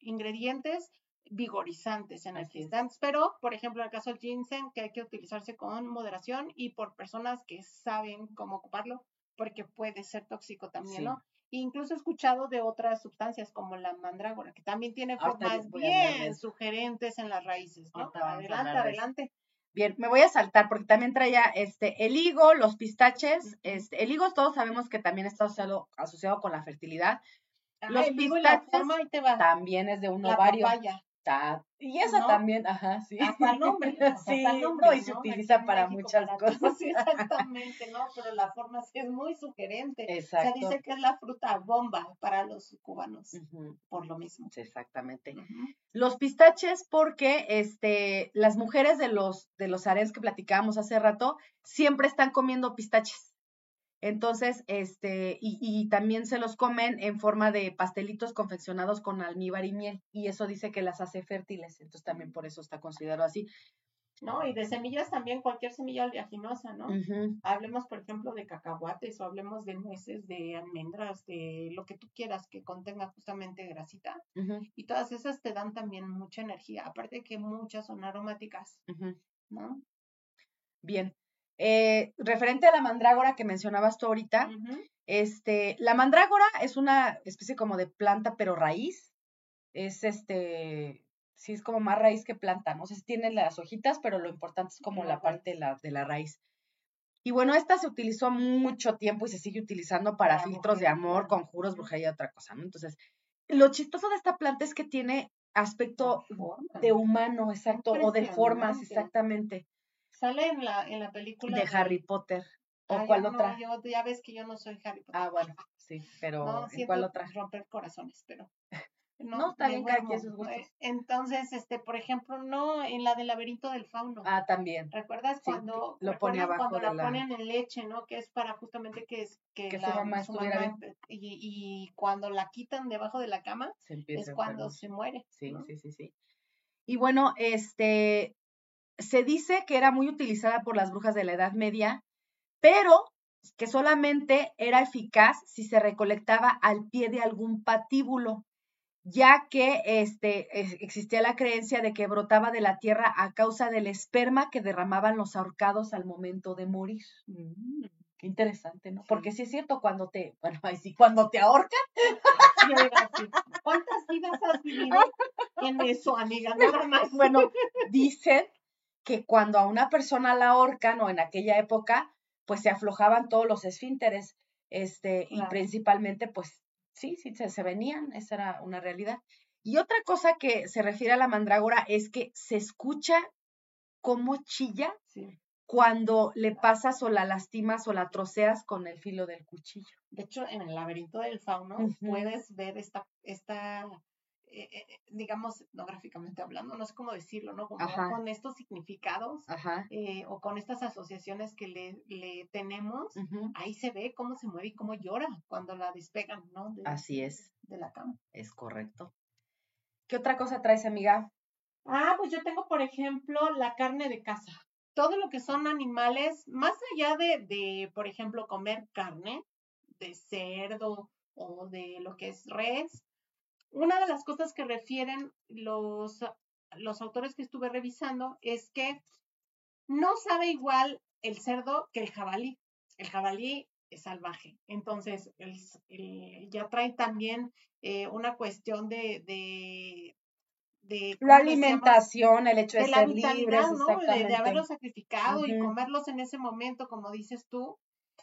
ingredientes vigorizantes, energizantes, pero, por ejemplo, en el caso del ginseng, que hay que utilizarse con moderación y por personas que saben cómo ocuparlo, porque puede ser tóxico también, Sí. ¿no? Incluso he escuchado de otras sustancias como la mandrágora, que también tiene Ahorita formas bien sugerentes en las raíces, ¿no? Adelante, adelante. Bien, me voy a saltar porque también traía este el higo, los pistaches, este, el higo todos sabemos que también está asociado, asociado con la fertilidad, Los Ay, la pistaches forma, también es de un La ovario. papaya. Y esa ¿no? también, ajá, sí. Hasta el nombre. hasta Sí, el nombre, no, y se utiliza para México muchas para cosas. sí, exactamente, ¿no? Pero la forma sí es muy sugerente. Exacto. Se dice que es la fruta bomba para los cubanos, por lo mismo. exactamente. Los pistaches, porque este, las mujeres de los, de los harems que platicábamos hace rato, siempre están comiendo pistaches. Entonces, este, y, y también se los comen en forma de pastelitos confeccionados con almíbar y miel. Y eso dice que las hace fértiles. Entonces también por eso está considerado así. ¿No? Y de semillas también, cualquier semilla oleaginosa, ¿no? Hablemos, por ejemplo, de cacahuates o hablemos de nueces, de almendras, de lo que tú quieras que contenga justamente grasita. Y todas esas te dan también mucha energía. Aparte de que muchas son aromáticas. ¿no? Bien. Eh, referente a la mandrágora que mencionabas tú ahorita. Este, la mandrágora es una especie como de planta, pero raíz. Es este, sí es como más raíz que planta, no sé si tiene las hojitas, pero lo importante es como La la parte de la, de la raíz. Y bueno, esta se utilizó mucho tiempo y se sigue utilizando para filtros de amor, conjuros, brujería y otra cosa, ¿no? Entonces, lo chistoso de esta planta es que tiene aspecto de humano, exacto, o de formas, exactamente, Sale en la, en la película de Harry Potter. ¿O Ah, cuál otra? No, yo, ya ves que yo no soy Harry Potter. Ah, bueno, sí, pero no, ¿en siento cuál otra? romper corazones, pero No, está me bien, cada quien sus gustos. Eh, Entonces, este, por ejemplo, no en la del laberinto del fauno. Ah, también. ¿Recuerdas sí, cuando lo pone recuerdan abajo cuando de la la- ponen en leche, ¿no? Que es para justamente que es que, Que su la, mamá empe- y, y cuando la quitan debajo de la cama Se es cuando se muere. Sí, ¿no? sí, sí, sí. Y bueno, este, se dice que era muy utilizada por las brujas de la Edad Media, pero que solamente era eficaz si se recolectaba al pie de algún patíbulo, ya que este, es- existía la creencia de que brotaba de la tierra a causa del esperma que derramaban los ahorcados al momento de morir. Mm. Qué interesante, ¿no? Porque sí es cierto, cuando te, bueno, ahí sí, cuando te ahorcan, ¿Cuántas vidas has vivido en eso, amiga? Nada más. Bueno, dicen que cuando a una persona la ahorcan o en aquella época, pues se aflojaban todos los esfínteres, este, y principalmente, pues sí, sí, se, se venían, esa era una realidad. Y otra cosa que se refiere a la mandrágora es que se escucha cómo chilla Sí. cuando le pasas o la lastimas o la troceas con el filo del cuchillo. De hecho, en el laberinto del fauno puedes ver esta, esta eh, eh, digamos, no gráficamente hablando, no sé cómo decirlo, ¿no? Como Ajá. con estos significados Ajá. eh, o con estas asociaciones que le, le tenemos, ahí se ve cómo se mueve y cómo llora cuando la despegan, ¿no? De, Así es, De la cama. es correcto. ¿Qué otra cosa traes, amiga? Ah, pues yo tengo, por ejemplo, la carne de casa. Todo lo que son animales, más allá de, de, por ejemplo, comer carne de cerdo o de lo que es res, una de las cosas que refieren los, los autores que estuve revisando es que no sabe igual el cerdo que el jabalí. El jabalí es salvaje. Entonces, el, el- ya traen también eh, una cuestión de, de, de La alimentación, el hecho de, de la ser libres, vitalidad, ¿no? De, haberlos sacrificado y comerlos en ese momento, como dices tú.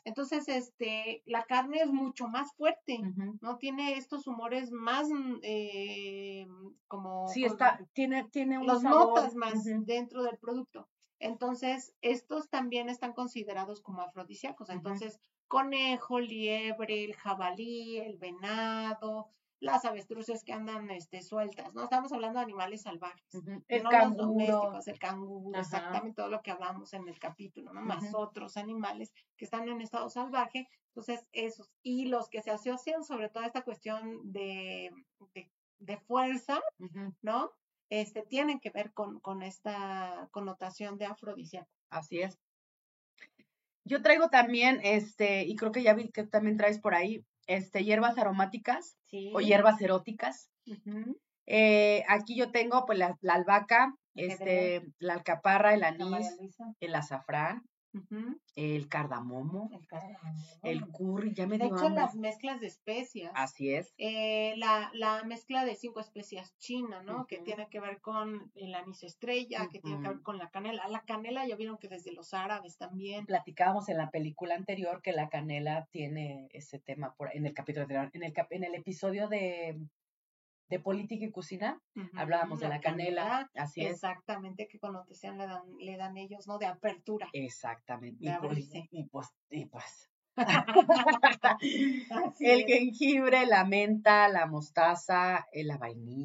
Entonces, este, la carne es mucho más fuerte. ¿no? Tiene estos humores más, eh, como... Sí, con- está, tiene, tiene un Los sabor. notas más dentro del producto. Entonces, estos también están considerados como afrodisíacos. Entonces, conejo, liebre, el jabalí, el venado, las avestruces que andan este, sueltas, ¿no? Estamos hablando de animales salvajes. El no los domésticos, el canguro, Ajá. exactamente todo lo que hablamos en el capítulo, ¿no? Más otros animales que están en estado salvaje, entonces esos, y los que se asocian sobre todo a esta cuestión de, de, de fuerza, ¿no? Este, tienen que ver con, con esta connotación de afrodisíaco. Así es. Yo traigo también, este, y creo que ya vi que también traes por ahí, este, hierbas aromáticas Sí. o hierbas eróticas. Eh, aquí yo tengo pues la, la albahaca, este, la alcaparra, el anís, el azafrán, El cardamomo, El cardamomo. el curry, ya me De hecho, las mezclas de especias. Así es. eh, la, la mezcla de cinco especias china, ¿no? Que tiene que ver con el anís estrella, que tiene que ver con la canela. La canela ya vieron que desde los árabes también. Platicábamos en la película anterior que la canela tiene ese tema por, en el capítulo anterior, en el, en el episodio de, de política y cocina, hablábamos de la canela, así es. Exactamente, qué connotación le dan, le dan ellos, ¿no? De apertura. Exactamente. De Y pues, y pues, y pues. El es. jengibre, la menta, la mostaza, eh, la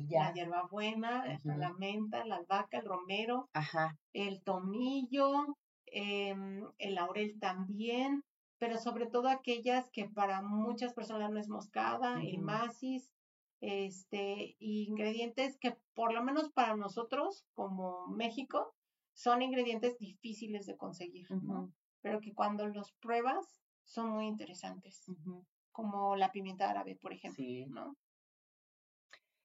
La vainilla. hierbabuena, Ujú. la menta, la albahaca, el romero, Ajá. el tomillo, em, el laurel también, pero sobre todo aquellas que para muchas personas no es moscada, el Ujú. Este, ingredientes que por lo menos para nosotros como México son ingredientes difíciles de conseguir, Pero que cuando los pruebas son muy interesantes, como la pimienta árabe, por ejemplo, Sí. ¿no?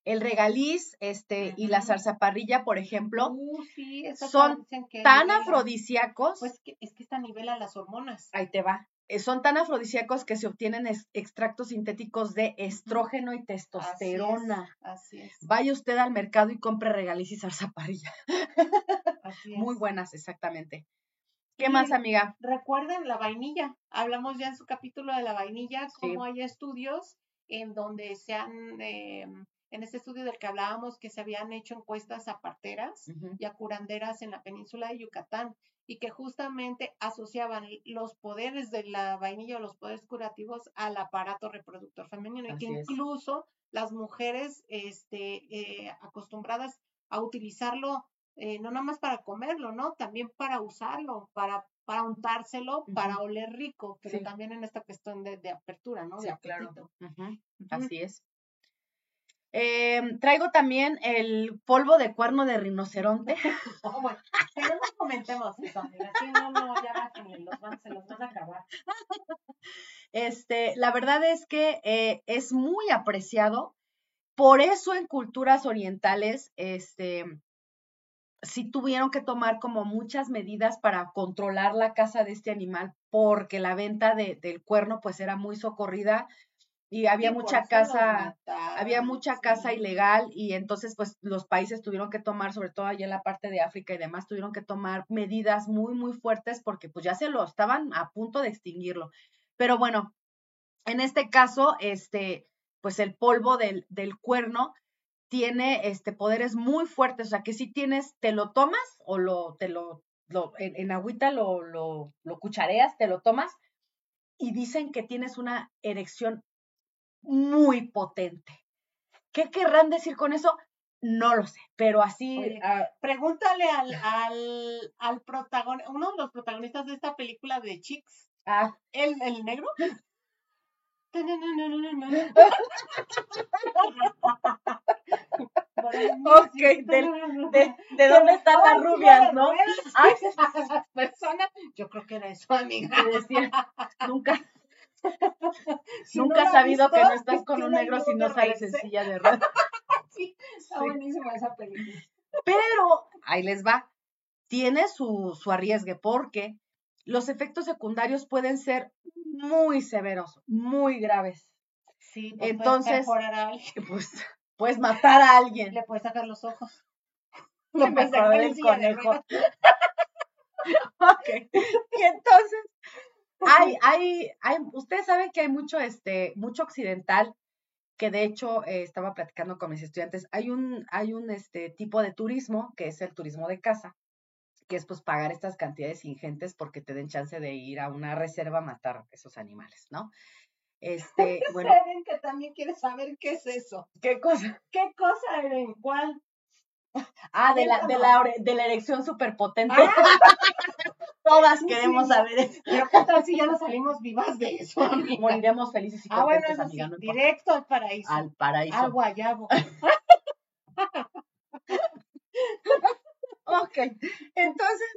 El regaliz, este, y la Ujú. zarzaparrilla, por ejemplo, Uh, sí, son que tan afrodisíacos. Pues que, es que esta nivela las hormonas. ahí te va. Eh, Son tan afrodisíacos que se obtienen ex- extractos sintéticos de estrógeno y Así es, testosterona. Así es, Vaya usted al mercado y compre regaliz y zarzaparrilla. así Muy es. buenas, exactamente. ¿Qué Y más, amiga? Recuerden la vainilla. Hablamos ya en su capítulo de la vainilla, Sí. cómo hay estudios en donde se han, eh, en este estudio del que hablábamos, que se habían hecho encuestas a parteras y a curanderas en la península de Yucatán y que justamente asociaban los poderes de la vainilla o los poderes curativos al aparato reproductor femenino y que es. incluso las mujeres este, eh, acostumbradas a utilizarlo eh, no nada más para comerlo, ¿no? También para usarlo, para, para untárselo, para oler rico, pero Sí. también en esta cuestión de, de apertura, ¿no? Sí, de claro. Así es. Em, traigo también el polvo de cuerno de rinoceronte. Oh, bueno, que no nos comentemos eso, amiga. Sí, no, no, ya bájenle, los van, se los van a acabar. Este, la verdad es que eh, es muy apreciado. Por eso en culturas orientales, este, sí tuvieron que tomar como muchas medidas para controlar la caza de este animal, porque la venta de- del cuerno pues era muy socorrida y había mucha caza, había mucha caza ilegal y entonces pues los países tuvieron que tomar, sobre todo allá en la parte de África y demás, tuvieron que tomar medidas muy, muy fuertes porque pues ya se lo estaban a punto de extinguirlo. Pero bueno, en este caso, este, pues el polvo del, del cuerno tiene este, poderes muy fuertes, o sea, que si tienes, te lo tomas o lo, te lo, lo en, en, agüita lo, lo, lo cuchareas, te lo tomas y dicen que tienes una erección muy potente. ¿Qué querrán decir con eso? No lo sé, pero así. Oye, pregúntale al, al, al protagonista, uno de los protagonistas de esta película de Chicks, ah. el, el negro. ok, de, de, de dónde están las rubias, ¿no? Ay, personas, yo creo que era eso, amiga. Decía, nunca, si nunca has sabido visto, que no estás con un negro si no sales en silla de ruedas. sí, está sí. buenísima esa película. Pero, ahí les va, tiene su, su arriesgue porque los efectos secundarios pueden ser muy severos, muy graves. Sí, pues entonces, puedes a alguien. pues puedes matar a alguien. Le puedes sacar los ojos. Le puedes sacar el conejo. ok. Y entonces, hay, hay, hay, ustedes saben que hay mucho, este, mucho occidental que de hecho eh, estaba platicando con mis estudiantes. Hay un, hay un este, tipo de turismo que es el turismo de casa, que es pues pagar estas cantidades ingentes porque te den chance de ir a una reserva a matar esos animales, ¿no? Este, bueno. Eren, que también quiere saber qué es eso. ¿Qué cosa? ¿Qué cosa, Eren? ¿Cuál? Ah, de la, de la, de la erección superpotente. Ah. Todas queremos sí, saber eso. Pero qué tal si ya no salimos vivas de eso, amiga? Moriremos felices y ah, contentos, bueno, amiga. Sí, no directo al paraíso. Al paraíso. Al guayabo. ok, entonces,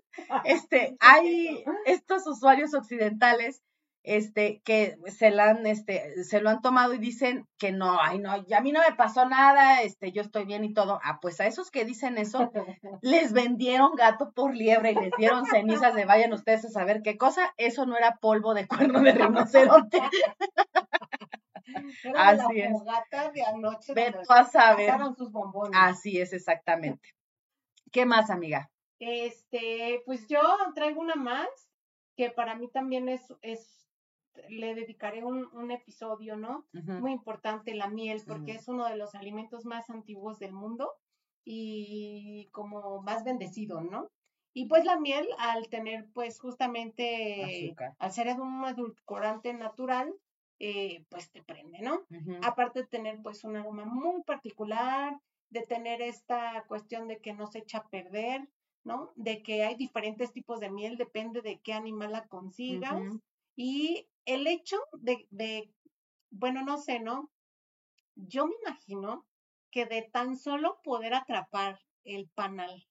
este, hay estos usuarios occidentales este, que se la han, este, se lo han tomado y dicen que no, ay, no, a mí no me pasó nada, este, yo estoy bien y todo. Ah, pues a esos que dicen eso, les vendieron gato por liebre y les dieron cenizas de vayan ustedes a saber qué cosa. Eso no era polvo de cuerno de rinoceronte. Era Así la es. de anoche. Ve a saber. sus bombones. Así es, exactamente. ¿Qué más, amiga? Este, pues yo traigo una más que para mí también es, es le dedicaré un, un episodio, ¿no? Uh -huh. Muy importante, la miel, porque es uno de los alimentos más antiguos del mundo y como más bendecido, ¿no? Y pues la miel, al tener pues justamente, Azúcar. al ser un edulcorante natural, eh, pues te prende, ¿no? Uh -huh. Aparte de tener pues un aroma muy particular, de tener esta cuestión de que no se echa a perder, ¿no? De que hay diferentes tipos de miel, depende de qué animal la consigas. Y el hecho de, de, bueno, no sé, ¿no? Yo me imagino que de tan solo poder atrapar el panal,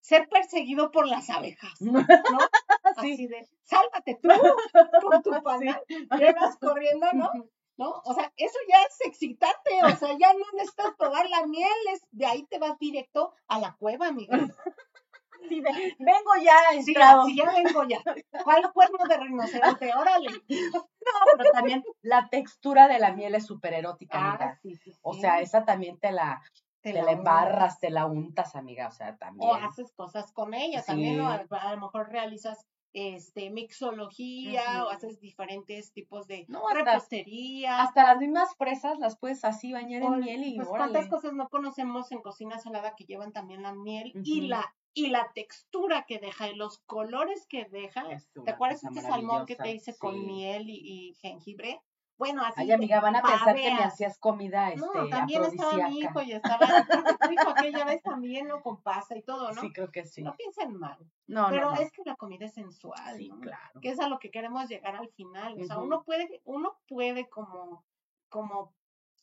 ser perseguido por las abejas, ¿no? Sí. Así de, sálvate tú con tu panal, llegas corriendo, ¿no? ¿No? O sea, eso ya es excitante, o sea, ya no necesitas probar la miel, es, de ahí te vas directo a la cueva, amiga. Sí, vengo ya Sí, entrado. así ya vengo ya. ¿Cuál cuerno de rinoceronte? Órale. No, pero también la textura de la miel es súper erótica, amiga. Ah, sí, sí, O sí. sea, esa también te la, Te te la embarras, te la untas, amiga. O sea, también. o haces cosas con ella también, ¿no? Sí. A, a lo mejor realizas este mixología o haces diferentes tipos de No, hasta- repostería. Hasta las mismas fresas las puedes así bañar o- en miel y pues órale. cuántas cosas no conocemos en cocina salada que llevan también la miel y la y la textura que deja y los colores que deja. ¿Te acuerdas cosa este salmón que te hice con miel y, y jengibre? Bueno, así Ay, amiga, van a pensar que me hacías comida este, No, también estaba mi hijo y estaba, tu hijo aquella vez también, ¿no? Con pasta y todo, ¿no? Sí, creo que sí. No piensen mal, No, pero no, no. es que la comida es sensual, Sí, ¿no? claro. Que es a lo que queremos llegar al final. O sea, uno puede, uno puede como, como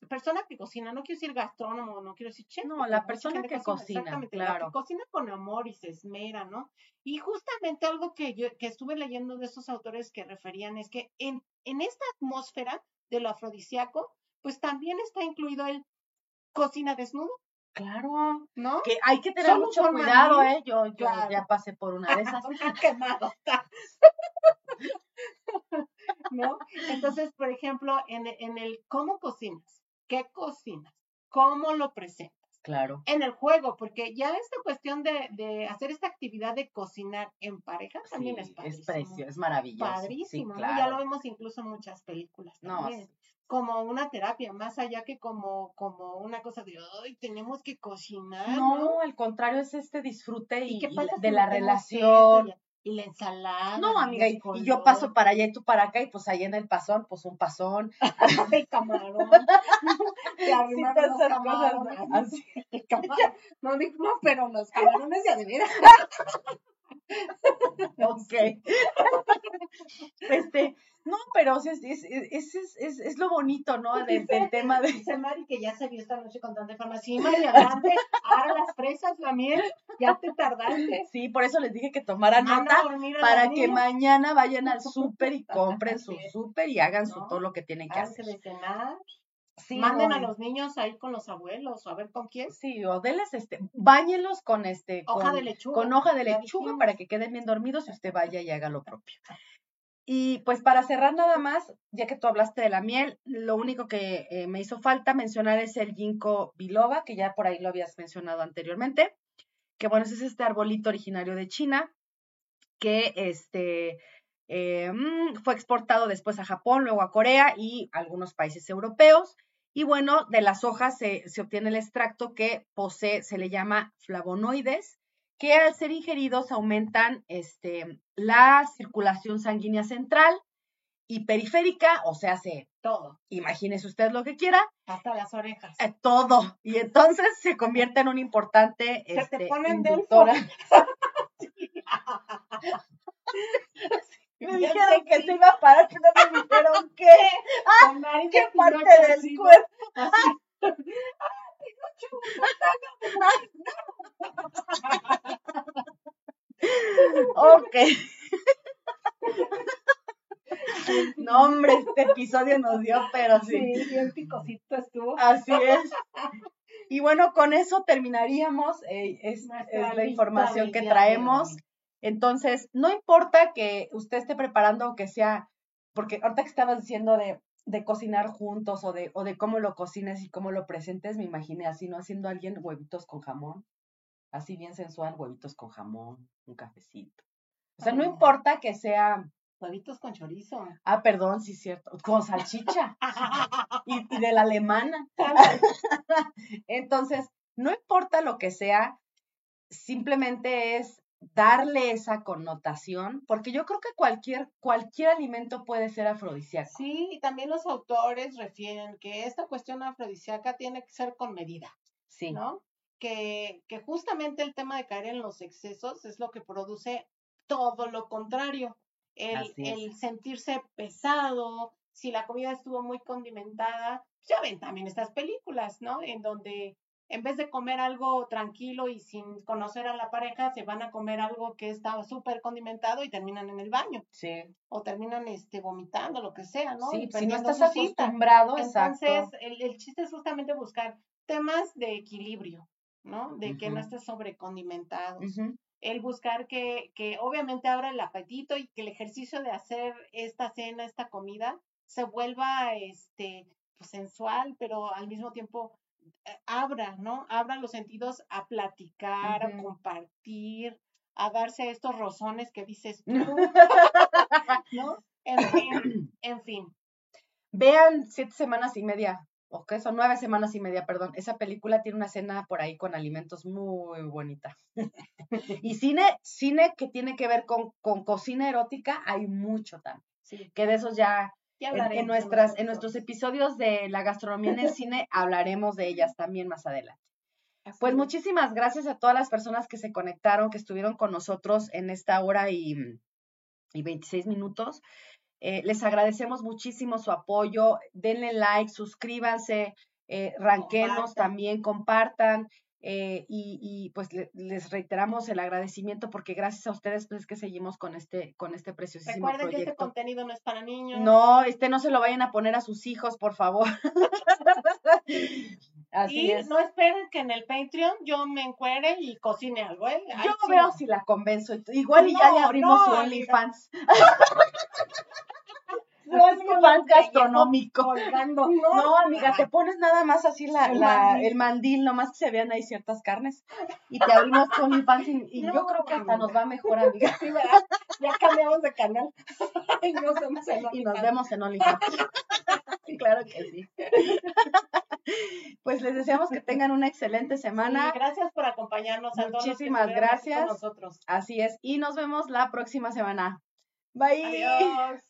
persona que cocina, no quiero decir gastrónomo, no quiero decir chef. No, la persona que cocina, exactamente, la claro. que cocina con amor y se esmera, ¿no? Y justamente algo que yo que estuve leyendo de estos autores que referían es que en, en esta atmósfera de lo afrodisíaco, pues también está incluido el cocina desnudo, Claro. ¿no? Que hay que tener Solo mucho cuidado, ¿eh? Yo, yo claro. ya pasé por una de esas. Una quemadota. ¿No? Entonces, por ejemplo, en, en el cómo cocinas, qué cocinas, cómo lo presentas, Claro. en el juego, porque ya esta cuestión de, de hacer esta actividad de cocinar en pareja también Sí, es padrísimo. precio, es maravilloso. Padrísimo, sí, ¿no? Ya claro. lo vemos incluso en muchas películas No, también. sí. Como una terapia, más allá que como, como una cosa de, ay, tenemos que cocinar, ¿no? No, al contrario, es este disfrute y, ¿Y qué y pasa de la relación. Y, la ensalada. No, amiga, y, y yo paso para allá y tú para acá, y pues ahí en el pasón, pues un pasón. el camarón. Sí, cosas, camarones. así. El camarón. No, no, pero los camarones de veras. Ok. Este, no, pero es, es, es, es, lo bonito, ¿no? Del, del tema de. Dice Mari que ya se vio esta noche con tanta forma. Sí, Mari, adelante. Ahora las fresas, la miel, ya te tardaste. Sí, por eso les dije que tomaran nota para que mañana vayan al súper y compren su súper y hagan su todo lo que tienen que hacer. Sí, Manden a los niños ahí con los abuelos o a ver con quién. Sí, o denles este, báñelos con este, Hoja con, de lechuga. con hoja de lechuga para que queden bien dormidos y usted vaya y haga lo propio. Y pues para cerrar nada más, ya que tú hablaste de la miel, lo único que eh, me hizo falta mencionar es el ginkgo biloba, que ya por ahí lo habías mencionado anteriormente, que bueno, ese es este arbolito originario de China, que este, eh, mm, fue exportado después a Japón, luego a Corea y algunos países europeos. Y bueno, de las hojas se, se obtiene el extracto que posee, se le llama flavonoides, que al ser ingeridos aumentan este, la circulación sanguínea central y periférica, o sea, se, Todo, imagínese usted lo que quiera, hasta las orejas. eh, todo. Y entonces se convierte en un importante Se te este, ponen inductora. Me dijeron que que- se iba a parar, que no me dijeron qué, Mari qué parte del cuerpo. Así. Ok. No, hombre, este episodio nos dio, pero sí. Sí, bien picosito estuvo. Así es. Y bueno, con eso terminaríamos. eh, es, es la información que traemos. Entonces, no importa que usted esté preparando o que sea, porque ahorita que estabas diciendo de, de cocinar juntos o de, o de cómo lo cocines y cómo lo presentes, me imaginé así, ¿no? Haciendo alguien huevitos con jamón, así bien sensual, huevitos con jamón, un cafecito. O sea, no importa que sea, Huevitos con chorizo. ah, perdón, sí cierto, con salchicha y, y de la alemana. Entonces, no importa lo que sea, simplemente es darle esa connotación, porque yo creo que cualquier, cualquier alimento puede ser afrodisíaco. Sí, y también los autores refieren que esta cuestión afrodisíaca tiene que ser con medida, Sí, ¿no? Que, que justamente el tema de caer en los excesos es lo que produce todo lo contrario. El, el sentirse pesado, si la comida estuvo muy condimentada, pues ya ven también estas películas, ¿no? En donde en vez de comer algo tranquilo y sin conocer a la pareja, se van a comer algo que está súper condimentado y terminan en el baño sí, o terminan este vomitando, lo que sea, ¿no? sí, Y si no estás acostumbrado, Entonces, exacto. el, el chiste es justamente buscar temas de equilibrio, ¿no? De que no estés sobrecondimentados. Ujú, El buscar que, que obviamente abra el apetito y que el ejercicio de hacer esta cena, esta comida, se vuelva este pues, sensual, pero al mismo tiempo abra, ¿no? Abra los sentidos a platicar, a compartir, a darse estos rozones que dices tú, ¿no? En fin, en fin. Vean siete semanas y media, o qué son nueve semanas y media, perdón. Esa película tiene una escena por ahí con alimentos muy bonita. y cine, cine que tiene que ver con, con cocina erótica, hay mucho también. Sí, Que de esos ya ya en, hablaremos en en nuestras, en nuestros episodio. episodios de la gastronomía en el cine hablaremos de ellas también más adelante. Así Pues es. muchísimas gracias a todas las personas que se conectaron, que estuvieron con nosotros en esta hora y, y 26 minutos. Eh, les agradecemos muchísimo su apoyo. Denle like, suscríbanse, eh, ranquenos también, compartan. Eh, y, y, pues le- les reiteramos el agradecimiento porque gracias a ustedes pues es que seguimos con este, con este preciosísimo Recuerden que este contenido no es para niños. No, este no se lo vayan a poner a sus hijos, por favor. Así y es. no esperen que en el Patreon yo me encuere y cocine algo, ¿eh? Yo sí veo si la convenzo. Igual y ya le abrimos no, su amiga. OnlyFans. OnlyFans gastronómico. Colgando, No, no, amiga, te pones nada más así la, El la- mandil. el mandil, nomás que se vean ahí ciertas carnes. Y te abrimos tu OnlyFans y, y yo No, creo que hasta nos va mejor, amiga. Sí, ¿verdad? Ya cambiamos de canal. y nos vemos en Y nos OnlyFans. vemos en OnlyFans. claro que sí. Pues les deseamos que tengan una excelente semana. Sí, gracias por acompañarnos a todos. Muchísimas con gracias. nosotros. Así es. Y nos vemos la próxima semana. Bye. Adiós.